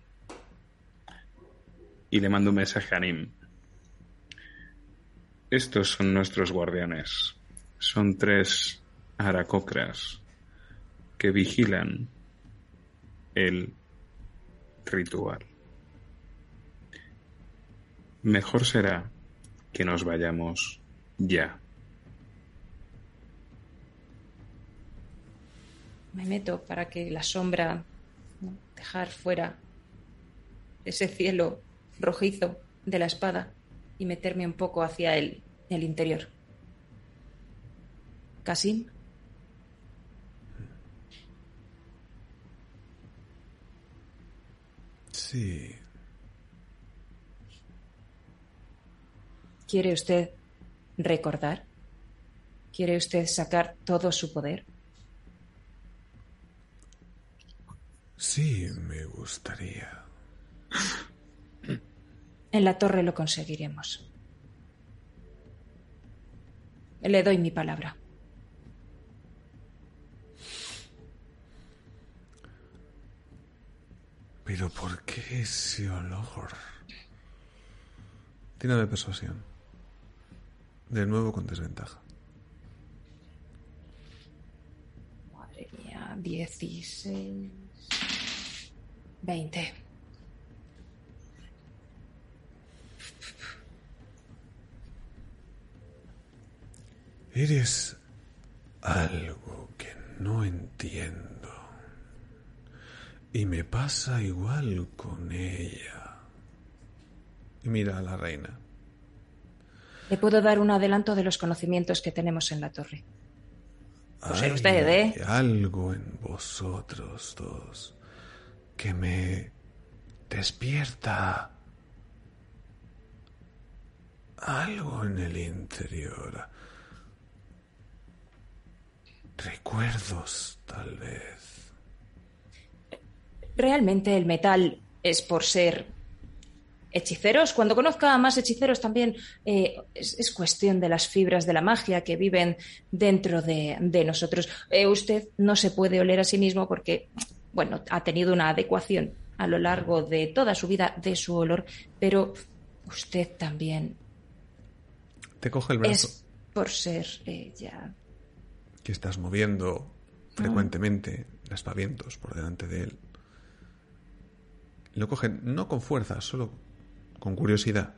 y le mando un mensaje a Nim. Estos son nuestros guardianes. Son tres aracocras que vigilan el ritual. Mejor será que nos vayamos ya. Me meto para que la sombra, ¿no? dejar fuera ese cielo rojizo de la espada y meterme un poco hacia el, el interior. Casim, Sí, ¿quiere usted recordar? ¿Quiere usted sacar todo su poder? Sí, me gustaría. En la torre lo conseguiremos. Le doy mi palabra. Pero ¿por qué ese olor? Tira de persuasión. De nuevo con desventaja. Madre mía, 16. 20. Eres algo que no entiendo. Y me pasa igual con ella. Y mira a la reina. Le puedo dar un adelanto de los conocimientos que tenemos en la torre. Pues Hay usted, ¿eh? algo en vosotros dos que me despierta algo en el interior. Recuerdos, tal vez. Realmente el metal es por ser hechiceros. Cuando conozca a más hechiceros también eh, es, es cuestión de las fibras de la magia que viven dentro de, de nosotros. Eh, usted no se puede oler a sí mismo porque, bueno, ha tenido una adecuación a lo largo de toda su vida de su olor, pero usted también Te coge el brazo es por ser ya que estás moviendo frecuentemente, aspavientos por delante de él. Lo coge no con fuerza, solo con curiosidad.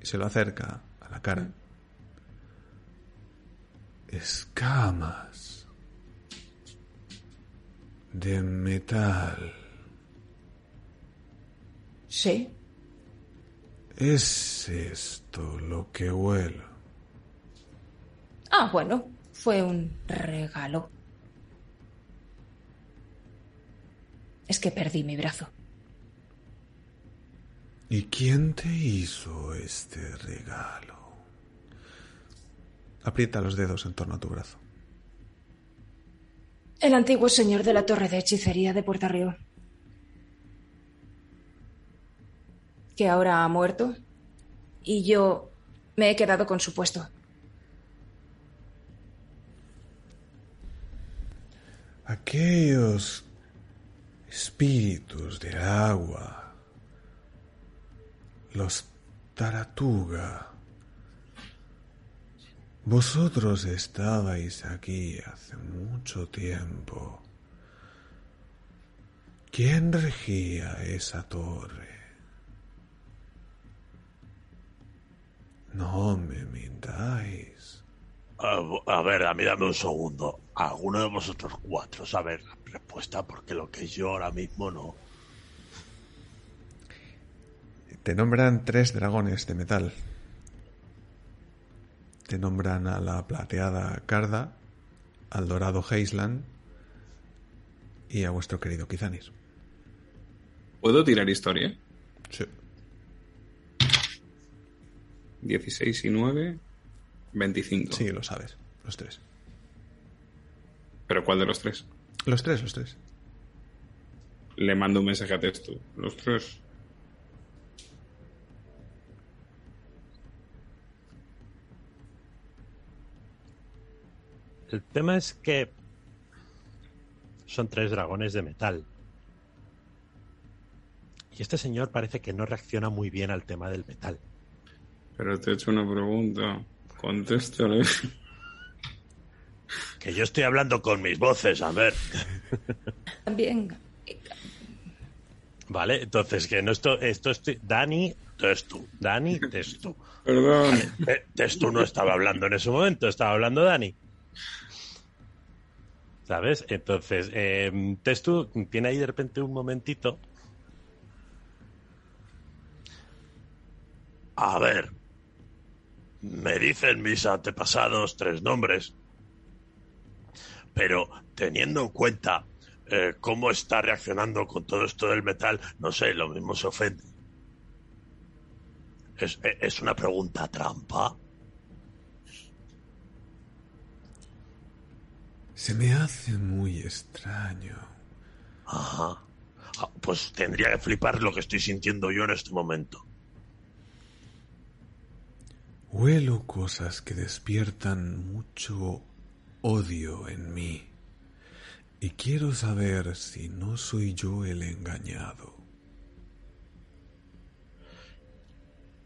Y se lo acerca a la cara. Escamas de metal. Sí, ¿Es esto lo que huelo? Ah, bueno, fue un regalo. Es que perdí mi brazo. ¿Y quién te hizo este regalo? Aprieta los dedos en torno a tu brazo. El antiguo señor de la torre de hechicería de Puerta Río. Que ahora ha muerto. Y yo me he quedado con su puesto. Aquellos espíritus de agua, los Taratuga, vosotros estabais aquí hace mucho tiempo. ¿Quién regía esa torre? No me mintáis. A, a ver, a mí dame un segundo. Alguno de vosotros cuatro sabe la respuesta porque lo que yo ahora mismo no. Te nombran tres dragones de metal. Nombran a la plateada Carda, al dorado Heisland y a vuestro querido Kizanis. ¿Puedo tirar historia? Sí. 16 y 9, 25. Sí, lo sabes. Los tres. ¿Pero cuál de los tres? Los tres, los tres. Le mando un mensaje a texto. Los tres. El tema es que son tres dragones de metal. Y este señor parece que no reacciona muy bien al tema del metal. Pero te he hecho una pregunta. Contéstale. Que yo estoy hablando con mis voces, a ver. También. Vale, entonces que no esto, esto estoy. Dani, eres tú. Dani, eres tú. Perdón. Eh, Testu no estaba hablando en ese momento, estaba hablando Dani. ¿Sabes? Entonces, eh, Testu tiene ahí de repente un momentito. A ver, me dicen mis antepasados tres nombres, pero teniendo en cuenta eh, cómo está reaccionando con todo esto del metal, no sé, lo mismo se ofende. Es, es una pregunta trampa. Se me hace muy extraño. Ajá. Ah, Pues tendría que flipar lo que estoy sintiendo yo en este momento. Huelo cosas que despiertan mucho odio en mí. Y quiero saber si no soy yo el engañado.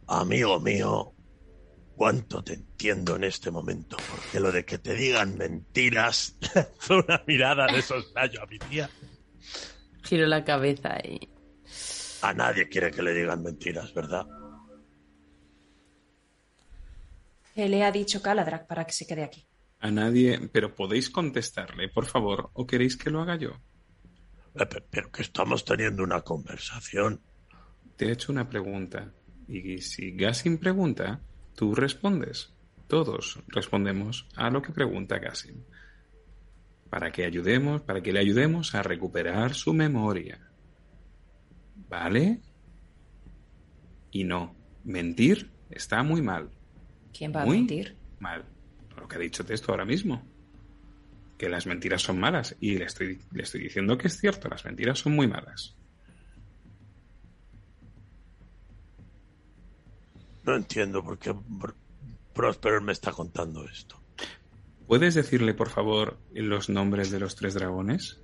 Amigo mío, cuánto te entiendo en este momento, porque lo de que te digan mentiras, fue una mirada de soslayo a mi tía. Giro la cabeza y... A nadie quiere que le digan mentiras, ¿verdad? Le ha dicho Caladrak para que se quede aquí. A nadie. Pero podéis contestarle, por favor, o queréis que lo haga yo. Eh, pe- Pero que estamos teniendo una conversación. Te he hecho una pregunta. Y si Gassim pregunta, tú respondes. Todos respondemos a lo que pregunta Gassim. Para que ayudemos, para que le ayudemos a recuperar su memoria. ¿Vale? Y no, mentir está muy mal. ¿Quién va a mentir? Mal. Lo que ha dicho Testo ahora mismo. Que las mentiras son malas. Y le estoy, le estoy diciendo que es cierto, las mentiras son muy malas. No entiendo por qué Prosper me está contando esto. ¿Puedes decirle, por favor, los nombres de los tres dragones?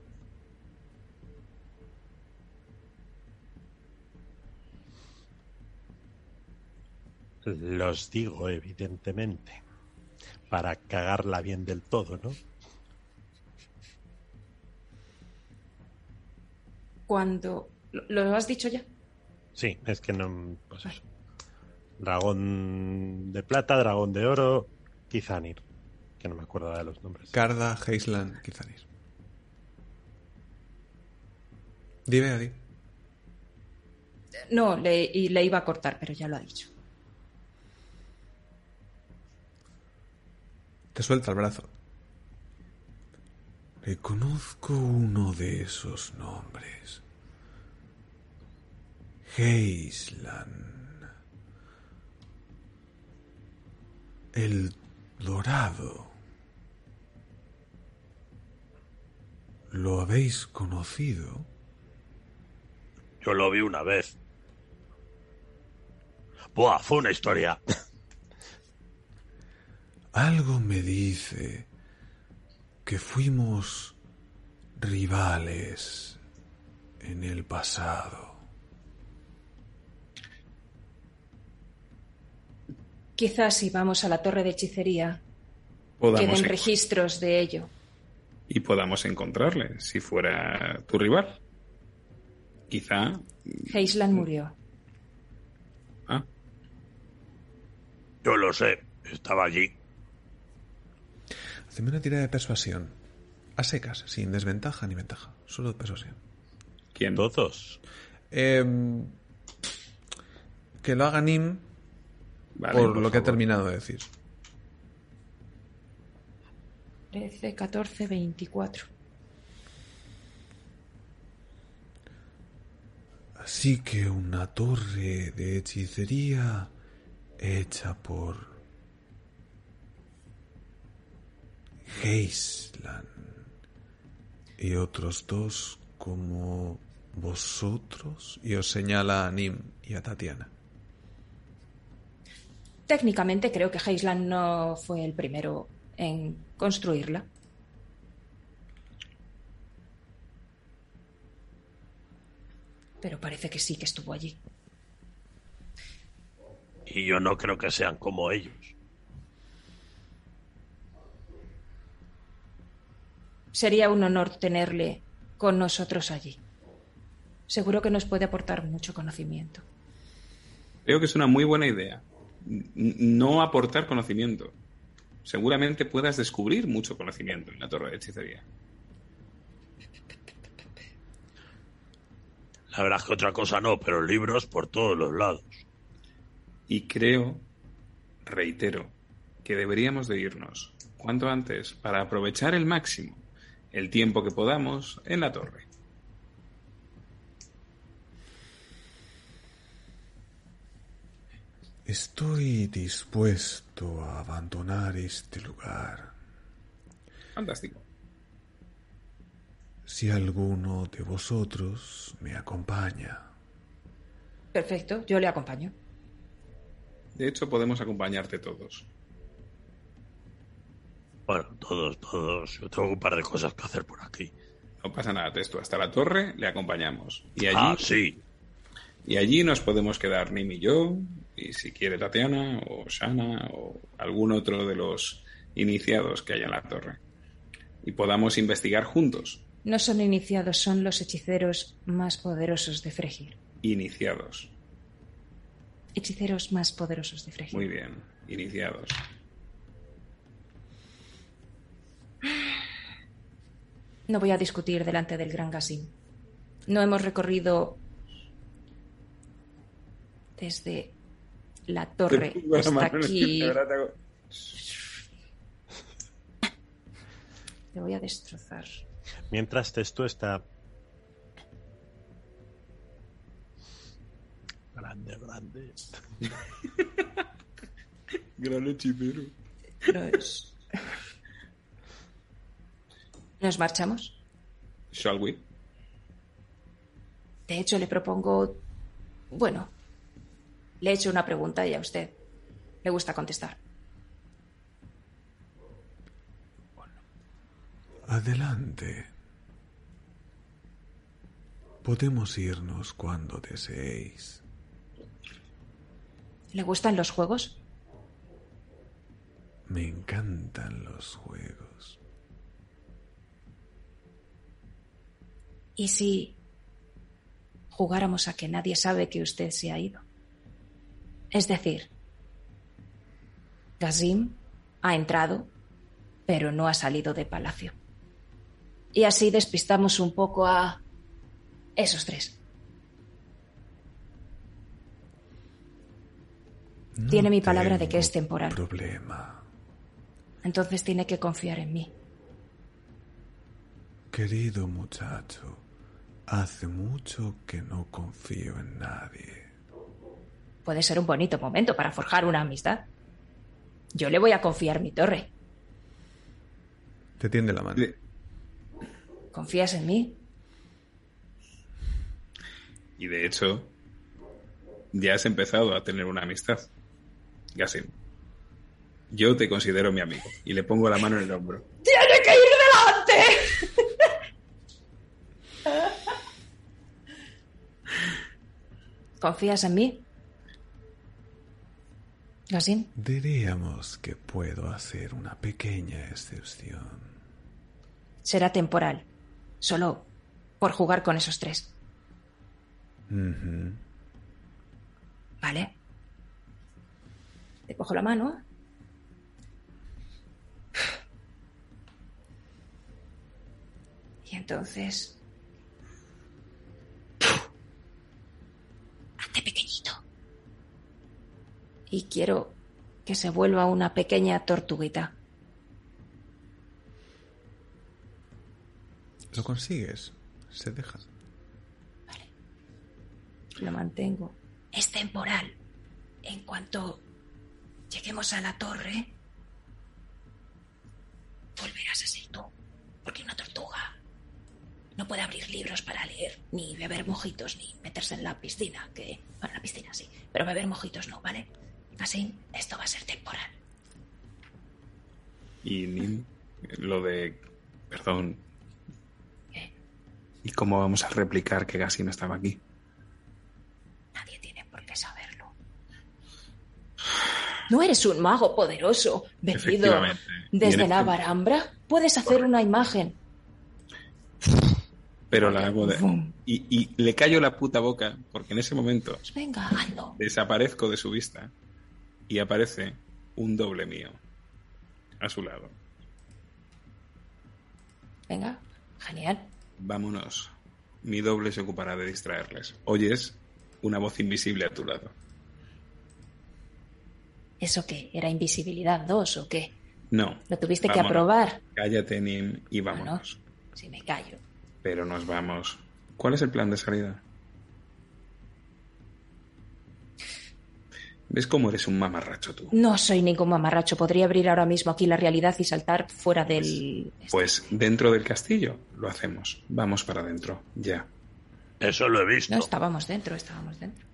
Los digo, evidentemente, para cagarla bien del todo, ¿no? Cuando... ¿Lo, lo has dicho ya? Sí, es que no. Pues eso. Dragón de plata, dragón de oro, Kizanir. Que no me acuerdo de los nombres. Carda, Heisland, Kizanis. Dime, Adi. No, le, y le iba a cortar, pero ya lo ha dicho. Te suelta el brazo. Reconozco uno de esos nombres. Heisland. El dorado. ¿Lo habéis conocido? Yo lo vi una vez. Buah, fue una historia. Algo me dice que fuimos rivales en el pasado. Quizás si vamos a la torre de hechicería Podamos queden en- registros de ello. y podamos encontrarle si fuera tu rival. Quizá. Heisland murió. Ah, Yo lo sé, estaba allí. Haceme una tirada de persuasión. A secas, sin desventaja ni ventaja. Solo de persuasión. ¿quién? Todos. Em, que lo haga Nim Vale, por, lo que ha terminado de decir. 13, 14, 24. Así que una torre de hechicería hecha por Heisland y otros dos como vosotros. Y os señala a Nim y a Tatiana. Técnicamente creo que Heisland no fue el primero en construirla. Pero parece que sí que estuvo allí. Y yo no creo que sean como ellos. Sería un honor tenerle con nosotros allí. Seguro que nos puede aportar mucho conocimiento. Creo que es una muy buena idea. No aportar conocimiento. Seguramente puedas descubrir mucho conocimiento en la torre de hechicería. La verdad es que otra cosa no, pero libros por todos los lados. Y creo, reitero, que deberíamos de irnos cuanto antes para aprovechar el máximo el tiempo que podamos en la torre. Estoy dispuesto a abandonar este lugar Fantástico. si alguno de vosotros me acompaña. Perfecto, yo le acompaño. De hecho, podemos acompañarte todos. Bueno, todos, todos. Yo tengo un par de cosas que hacer por aquí. No pasa nada, Testo. Hasta la torre le acompañamos. Y allí, Ah, sí. y allí nos podemos quedar Nim y yo, y si quiere Tatiana, o Shana, o algún otro de los iniciados que haya en la torre. Y podamos investigar juntos. No son iniciados, son los hechiceros más poderosos de Fregir. Iniciados. Hechiceros más poderosos de Fregir. Muy bien. Iniciados. No voy a discutir delante del gran Gasim. No hemos recorrido desde la torre hasta aquí. Te voy a destrozar. Mientras Testo está... Grande, grande. Gran hechicero. Nos... ¿Nos marchamos? Shall we? De hecho, le propongo... Bueno, le he hecho una pregunta y a usted le gusta contestar. Adelante. Podemos irnos cuando deseéis. ¿Le gustan los juegos? Me encantan los juegos. ¿Y si jugáramos a que nadie sabe que usted se ha ido? Es decir, Gazim ha entrado, pero no ha salido de palacio. Y así despistamos un poco a esos tres. No Tiene mi palabra de que es temporal. Problema. Entonces tiene que confiar en mí. Querido muchacho, hace mucho que no confío en nadie. Puede ser un bonito momento para forjar una amistad. Yo le voy a confiar mi torre. Te tiende la mano. ¿Confías en mí? Y de hecho, ya has empezado a tener una amistad. Gassim. Yo te considero mi amigo y le pongo la mano en el hombro. ¡Tiene que ir delante! ¿Confías en mí? Gassim, Diríamos que puedo hacer una pequeña excepción. será temporal. Solo por jugar con esos tres. ¿Vale? Te cojo la mano. Y entonces... Y quiero que se vuelva una pequeña tortuguita. ¿Lo consigues? Se deja. Lo mantengo. Es temporal. En cuanto lleguemos a la torre, volverás a ser tú. Porque una tortuga no puede abrir libros para leer, ni beber mojitos, ni meterse en la piscina. Que, bueno, en la piscina sí, pero beber mojitos no, ¿vale? Así, esto va a ser temporal. Y Nim, lo de... Perdón. ¿Qué? ¿Y cómo vamos a replicar que Gassim estaba aquí? Nadie tiene por qué saberlo. No eres un mago poderoso, venido desde la barambra. Puedes hacer una imagen. Pero la hago de... Y, y le callo la puta boca porque en ese momento venga, hazlo. desaparezco de su vista y aparece un doble mío a su lado. Venga, genial. Vámonos. Mi doble se ocupará de distraerles. Oyes una voz invisible a tu lado. ¿Eso qué? ¿Era invisibilidad 2 o qué? No. Lo tuviste que aprobar. Cállate, Nim, y Bueno, vámonos. si me callo. Pero nos vamos. ¿Cuál es el plan de salida? ¿Ves cómo eres un mamarracho tú? No soy ningún mamarracho. Podría abrir ahora mismo aquí la realidad y saltar fuera del... Pues dentro del castillo lo hacemos. Vamos para adentro, ya. Eso lo he visto. No estábamos dentro, estábamos dentro.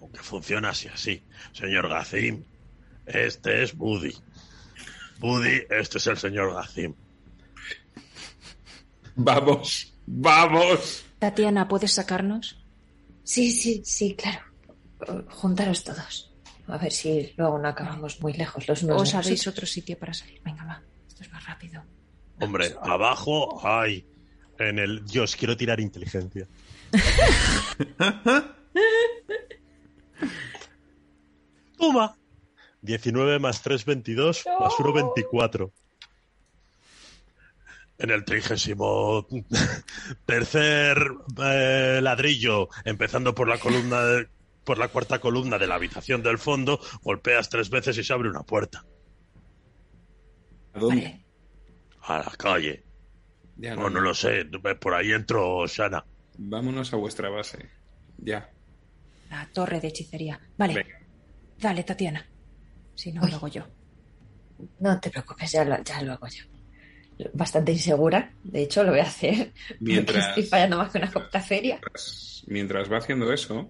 Aunque funciona así, así. Señor Gazim, este es Buddy. Buddy, este es el señor Gazim. Vamos, vamos. Tatiana, ¿puedes sacarnos? Sí, sí, sí, claro. Juntaros todos. A ver si luego no acabamos muy lejos los unos ¿O de los sabéis otros. otro sitio para salir? Venga, va. Esto es más rápido. Hombre, abajo hay. En el. Dios, quiero tirar inteligencia. Toma. 19 más 3, 22, más 1, 24. En el trigésimo tercer eh, ladrillo, empezando por la columna de- por la cuarta columna de la habitación del fondo, golpeas tres veces y se abre una puerta. ¿A dónde? A la calle. Ya No, no lo sé. Por ahí entro, Shana. Vámonos a vuestra base. Ya. La torre de hechicería. Vale. Venga. Dale, Tatiana. Si no, Uy. lo hago yo. No te preocupes, ya lo, ya lo hago yo. Bastante insegura, de hecho lo voy a hacer. Mientras- estoy fallando más que una copta feria. Mientras, mientras va haciendo eso,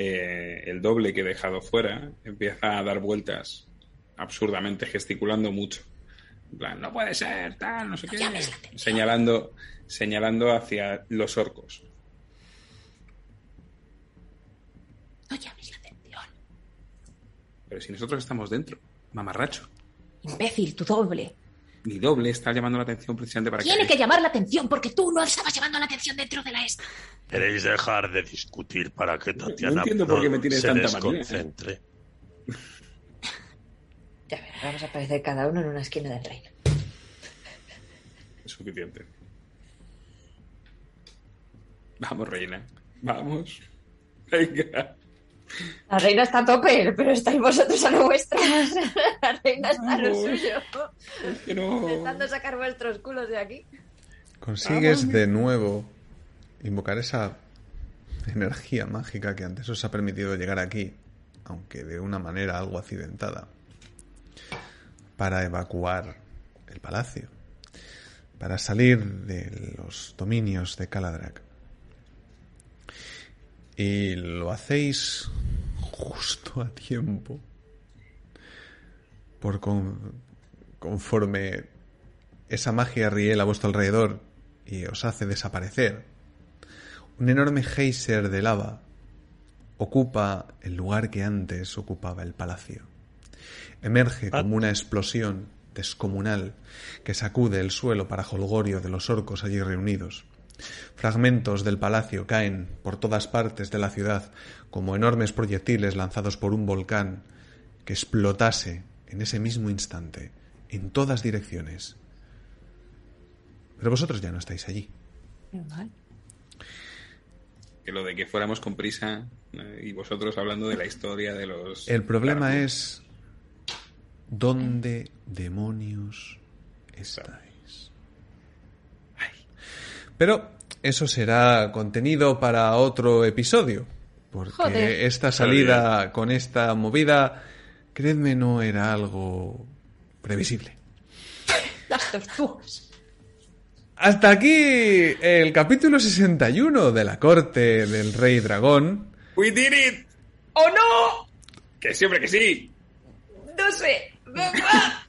eh, el doble que he dejado fuera empieza a dar vueltas absurdamente, gesticulando mucho. En plan, no puede ser, tal, no sé No qué. Señalando, señalando hacia los orcos. No llames la atención. Pero si nosotros estamos dentro, mamarracho. Imbécil, tu doble. Mi doble está llamando la atención precisamente para Tiene que... que llamar la atención porque tú no estabas llamando la atención dentro de la esta. ¿Queréis dejar de discutir para que Tatiana entiendo por qué me tienes se tanta manía. desconcentre? Ya verás, vamos a aparecer cada uno en una esquina del reino. Es suficiente. Vamos, reina. Vamos. Venga. La reina está a tope, pero estáis vosotros a lo vuestro. La reina está a lo suyo. Es que no... Intentando sacar vuestros culos de aquí. Consigues de nuevo invocar esa energía mágica que antes os ha permitido llegar aquí, aunque de una manera algo accidentada, para evacuar el palacio. para salir de los dominios de Caladrak. Y lo hacéis justo a tiempo. Por con- conforme esa magia riel a vuestro alrededor y os hace desaparecer, un enorme geyser de lava ocupa el lugar que antes ocupaba el palacio. Emerge Ah. como una explosión descomunal que sacude el suelo para jolgorio de los orcos allí reunidos. Fragmentos del palacio caen por todas partes de la ciudad como enormes proyectiles lanzados por un volcán que explotase en ese mismo instante en todas direcciones. Pero vosotros ya no estáis allí. Que lo de que fuéramos con prisa eh, y vosotros hablando de la historia de los... El problema es ¿dónde demonios estáis? Pero eso será contenido para otro episodio, porque Joder. esta salida con esta movida, creedme, no era algo previsible. Las tortugas. Hasta aquí el capítulo 61 de la corte del rey dragón. ¡We did it! ¡Oh no! ¡Que siempre que sí! No sé.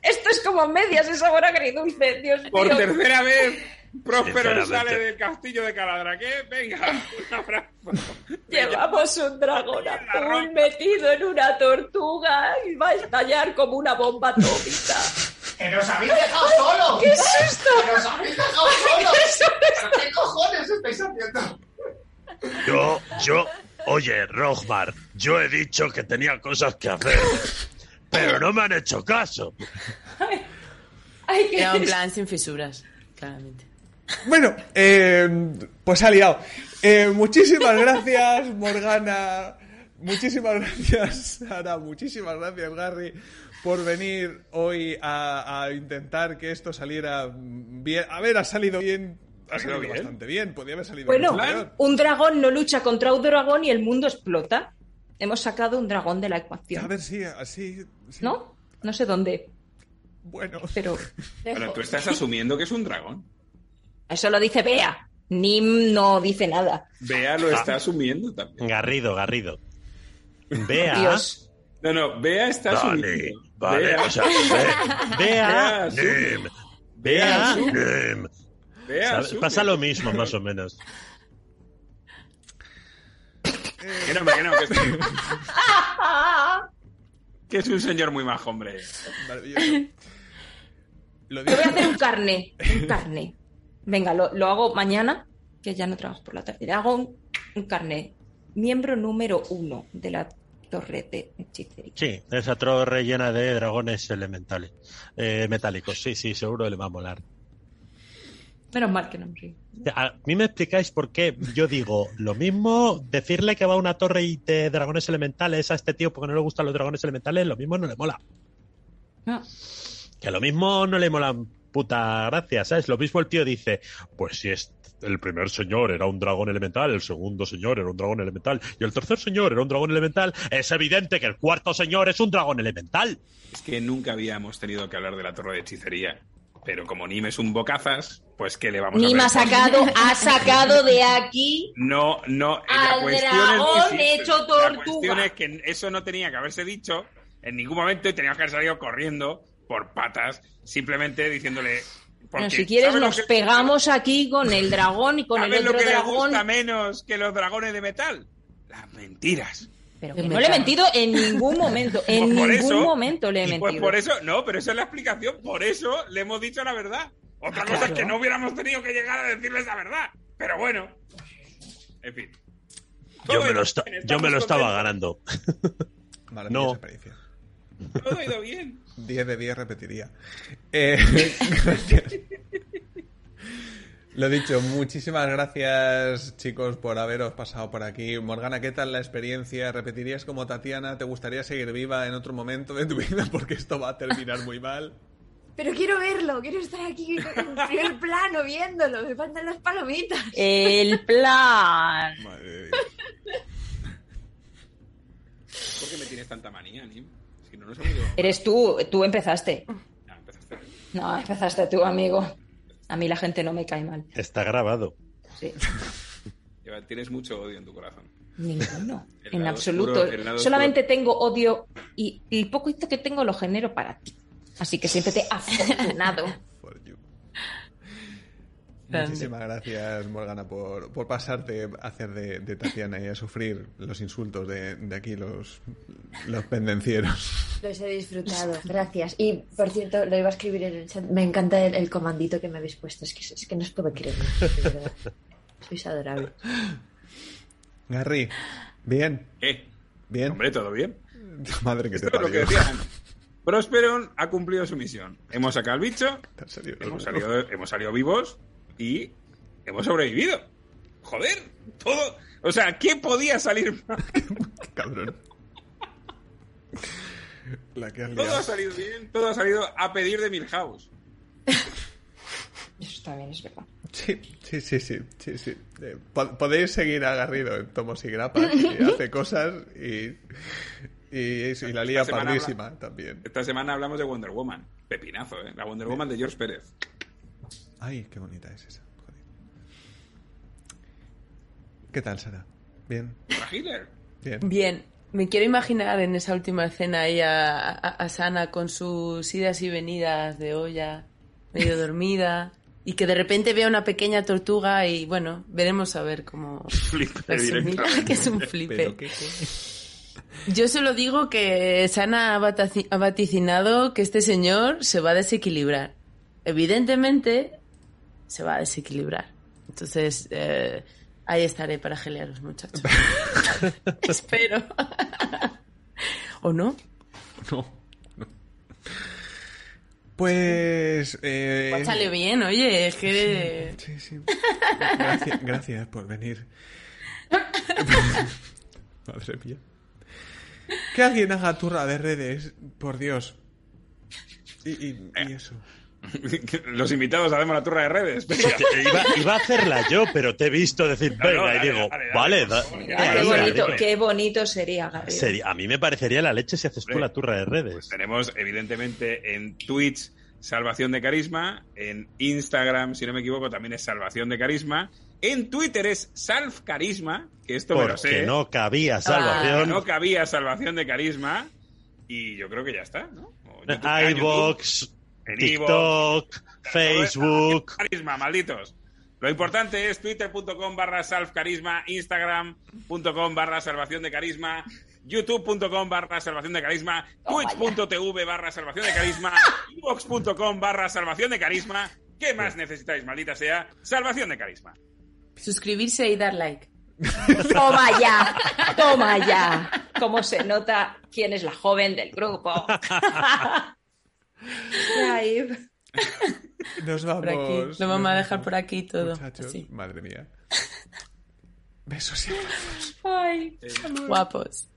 Esto es como medias, es sabor agridulce, Dios Por mío. tercera vez, Próspero sale del castillo de Caladraque. Venga, un abrazo. Llevamos un dragón azul metido en una tortuga y va a estallar como una bomba atómica. ¡Que nos habéis dejado solos! ¿Qué es esto? ¡Que nos habéis dejado solos! ¿Pero qué cojones estáis haciendo? Yo, yo, oye, Rogmar, yo he dicho que tenía cosas que hacer, pero no me han hecho caso. Ay, qué Era un plan sin fisuras, claramente. Bueno, eh, pues ha liado. Eh, muchísimas gracias, Morgana. Muchísimas gracias, Sara. Muchísimas gracias, Gary, por venir hoy a, a intentar que esto saliera bien. A ver, ha salido bien. Ha salido bien. bastante bien. Podría haber salido Bueno, un dragón no lucha contra un dragón y el mundo explota. Hemos sacado un dragón de la A ecuación. ver, sí, así. sí. ¿No? No sé dónde, Bueno. pero... Bueno, tú estás asumiendo que es un dragón. Eso lo dice Bea. Nim no dice nada. Bea lo está asumiendo también. Garrido, Garrido. Vea. Dios. No, no, Bea está Vale, asumiendo. vale, Bea, o sea, ve- vea, Bea. Nim, vea, Nim. Bea. Pasa lo mismo, más o menos. Que no, que no, que es, que es un señor muy majo, hombre. Maravilloso. Lo Yo voy a hacer un carne. Un carne. Venga, lo, lo hago mañana, que ya no trabajo por la tarde. Le hago un, un carne. Miembro número uno de la torre de hechicería. Sí, esa torre llena de dragones elementales. Eh, metálicos, sí, sí, seguro le va a molar. Menos mal que no me río. A mí me explicáis por qué yo digo lo mismo, decirle que va a una torre y de dragones elementales a este tío porque no le gustan los dragones elementales, lo mismo no le mola. Ah, Que lo mismo no le mola puta gracia, ¿sabes? Lo mismo el tío dice, pues si es el primer señor era un dragón elemental, el segundo señor era un dragón elemental y el tercer señor era un dragón elemental, es evidente que el cuarto señor es un dragón elemental. Es que nunca habíamos tenido que hablar de la torre de hechicería. Pero como Nim es un bocazas, pues ¿qué le vamos a Nim ha sacado, ha sacado de aquí No, no, Al la cuestión dragón hecho La tortuga. cuestión es que eso no tenía que haberse dicho en ningún momento y teníamos que haber salido corriendo por patas, simplemente diciéndole... Bueno, porque, si quieres ¿sabes lo nos que- pegamos aquí con el dragón y con el ¿sabes otro lo que le dragón. gusta menos que los dragones de metal? Las mentiras. Pero que no le he mentido en ningún momento. En Pues ningún eso- momento le he Pues mentido. por eso, no, pero esa es la explicación. Por eso le hemos dicho la verdad. Otra cosa es Claro. que no hubiéramos tenido que llegar a decirles la verdad. Pero bueno. En fin. Yo me lo, bien, yo me lo estaba ganando. Maravillosa No. experiencia. Todo ha ido bien. 10 de 10 repetiría. Eh, gracias. Lo dicho, muchísimas gracias chicos por haberos pasado por aquí. Morgana, ¿qué tal la experiencia? ¿Repetirías como Tatiana? ¿Te gustaría seguir viva en otro momento de tu vida? Porque esto va a terminar muy mal. Pero quiero verlo, quiero estar aquí en primer plano viéndolo, me faltan las palomitas. El plan. Madre. ¿Por qué me tienes tanta manía, Nim? Si no. Eres tú, tú empezaste. Empezaste. No, empezaste tú, amigo. A mí la gente no me cae mal. Está grabado. Sí. Tienes mucho odio en tu corazón. Ninguno. En absoluto. oscuro- Solamente tengo odio y y el poquito que tengo lo genero para ti. Así que siempre te he afortunado. Muchísimas gracias, Morgana, por, por pasarte a hacer de, de Tatiana y a sufrir los insultos de, de aquí, los, los pendencieros. Los he disfrutado, gracias. Y por cierto, lo iba a escribir en el chat. Me encanta el, el comandito que me habéis puesto. Es que, es que no os puedo creer. Sois adorables. Garry, bien, ¿Qué? bien. Hombre, ¿todo bien? Madre que te Esto es lo que parió. decía Ana. Prosperon ha cumplido su misión. Hemos sacado al bicho, hemos salido, hemos salido vivos y hemos sobrevivido. Joder, todo. O sea, ¿qué podía salir mal? Cabrón. La que Todo ha salido bien, todo ha salido a pedir de Milhouse. Eso también es verdad. Sí, sí, sí, sí, sí, sí. Eh, po- podéis seguir a Garrido en Tomos y Grapas, que hace cosas y, y, y la lía pardísima también. Esta semana hablamos de Wonder Woman. Pepinazo, ¿eh? La Wonder Woman de George Pérez. Ay, qué bonita es esa. Joder. ¿Qué tal, Sara? ¿Bien? Bien. Bien, me quiero imaginar en esa última escena ahí a, a- a Sana con sus idas y venidas de olla, medio dormida, y que de repente vea una pequeña tortuga y bueno, veremos a ver cómo Flipper directamente. que es un coño. Yo solo digo que Sana ha vaticinado que este señor se va a desequilibrar. Evidentemente, se va a desequilibrar. Entonces, eh, ahí estaré para gelearos, muchachos. Espero. ¿O no? No, no. Pues. Eh, sale bien, oye, es que... Sí, sí. Gracias, gracias por venir. Madre mía. Que alguien haga turra de redes, por Dios. Y, y- y eso. Los invitados hacemos la turra de redes. Iba, iba a hacerla yo, pero te he visto decir, No, no, venga, dale, y digo, dale, dale, vale, da- Qué bonito, qué bonito sería, Garrido. Sería- a mí me parecería la leche si haces tú la turra de redes. Pues tenemos, evidentemente, en Twitch Salvación de Carisma. En Instagram, si no me equivoco, también es Salvación de Carisma. En Twitter es Salv Carisma, que esto me lo sé. Porque no cabía que salvación. no cabía Salvación de Carisma. Y yo creo que ya está, ¿no? Ah, iVox, en TikTok, Facebook. Carisma, malditos. Lo importante es twitter.com barra salvcarisma, instagram.com barra salvación de carisma, youtube.com barra salvación de carisma, twitch.tv barra salvación de carisma, ivox.com barra salvación de carisma. ¿Qué más necesitáis, maldita sea? Salvación de carisma. Suscribirse y dar like. Toma ya, toma ya. ¿Cómo se nota quién es la joven del grupo? Nos Por aquí. vamos. Lo vamos nos a dejar vamos. por aquí todo. Muchachos, Así. madre mía. Besos y abrazos. ay. Guapos.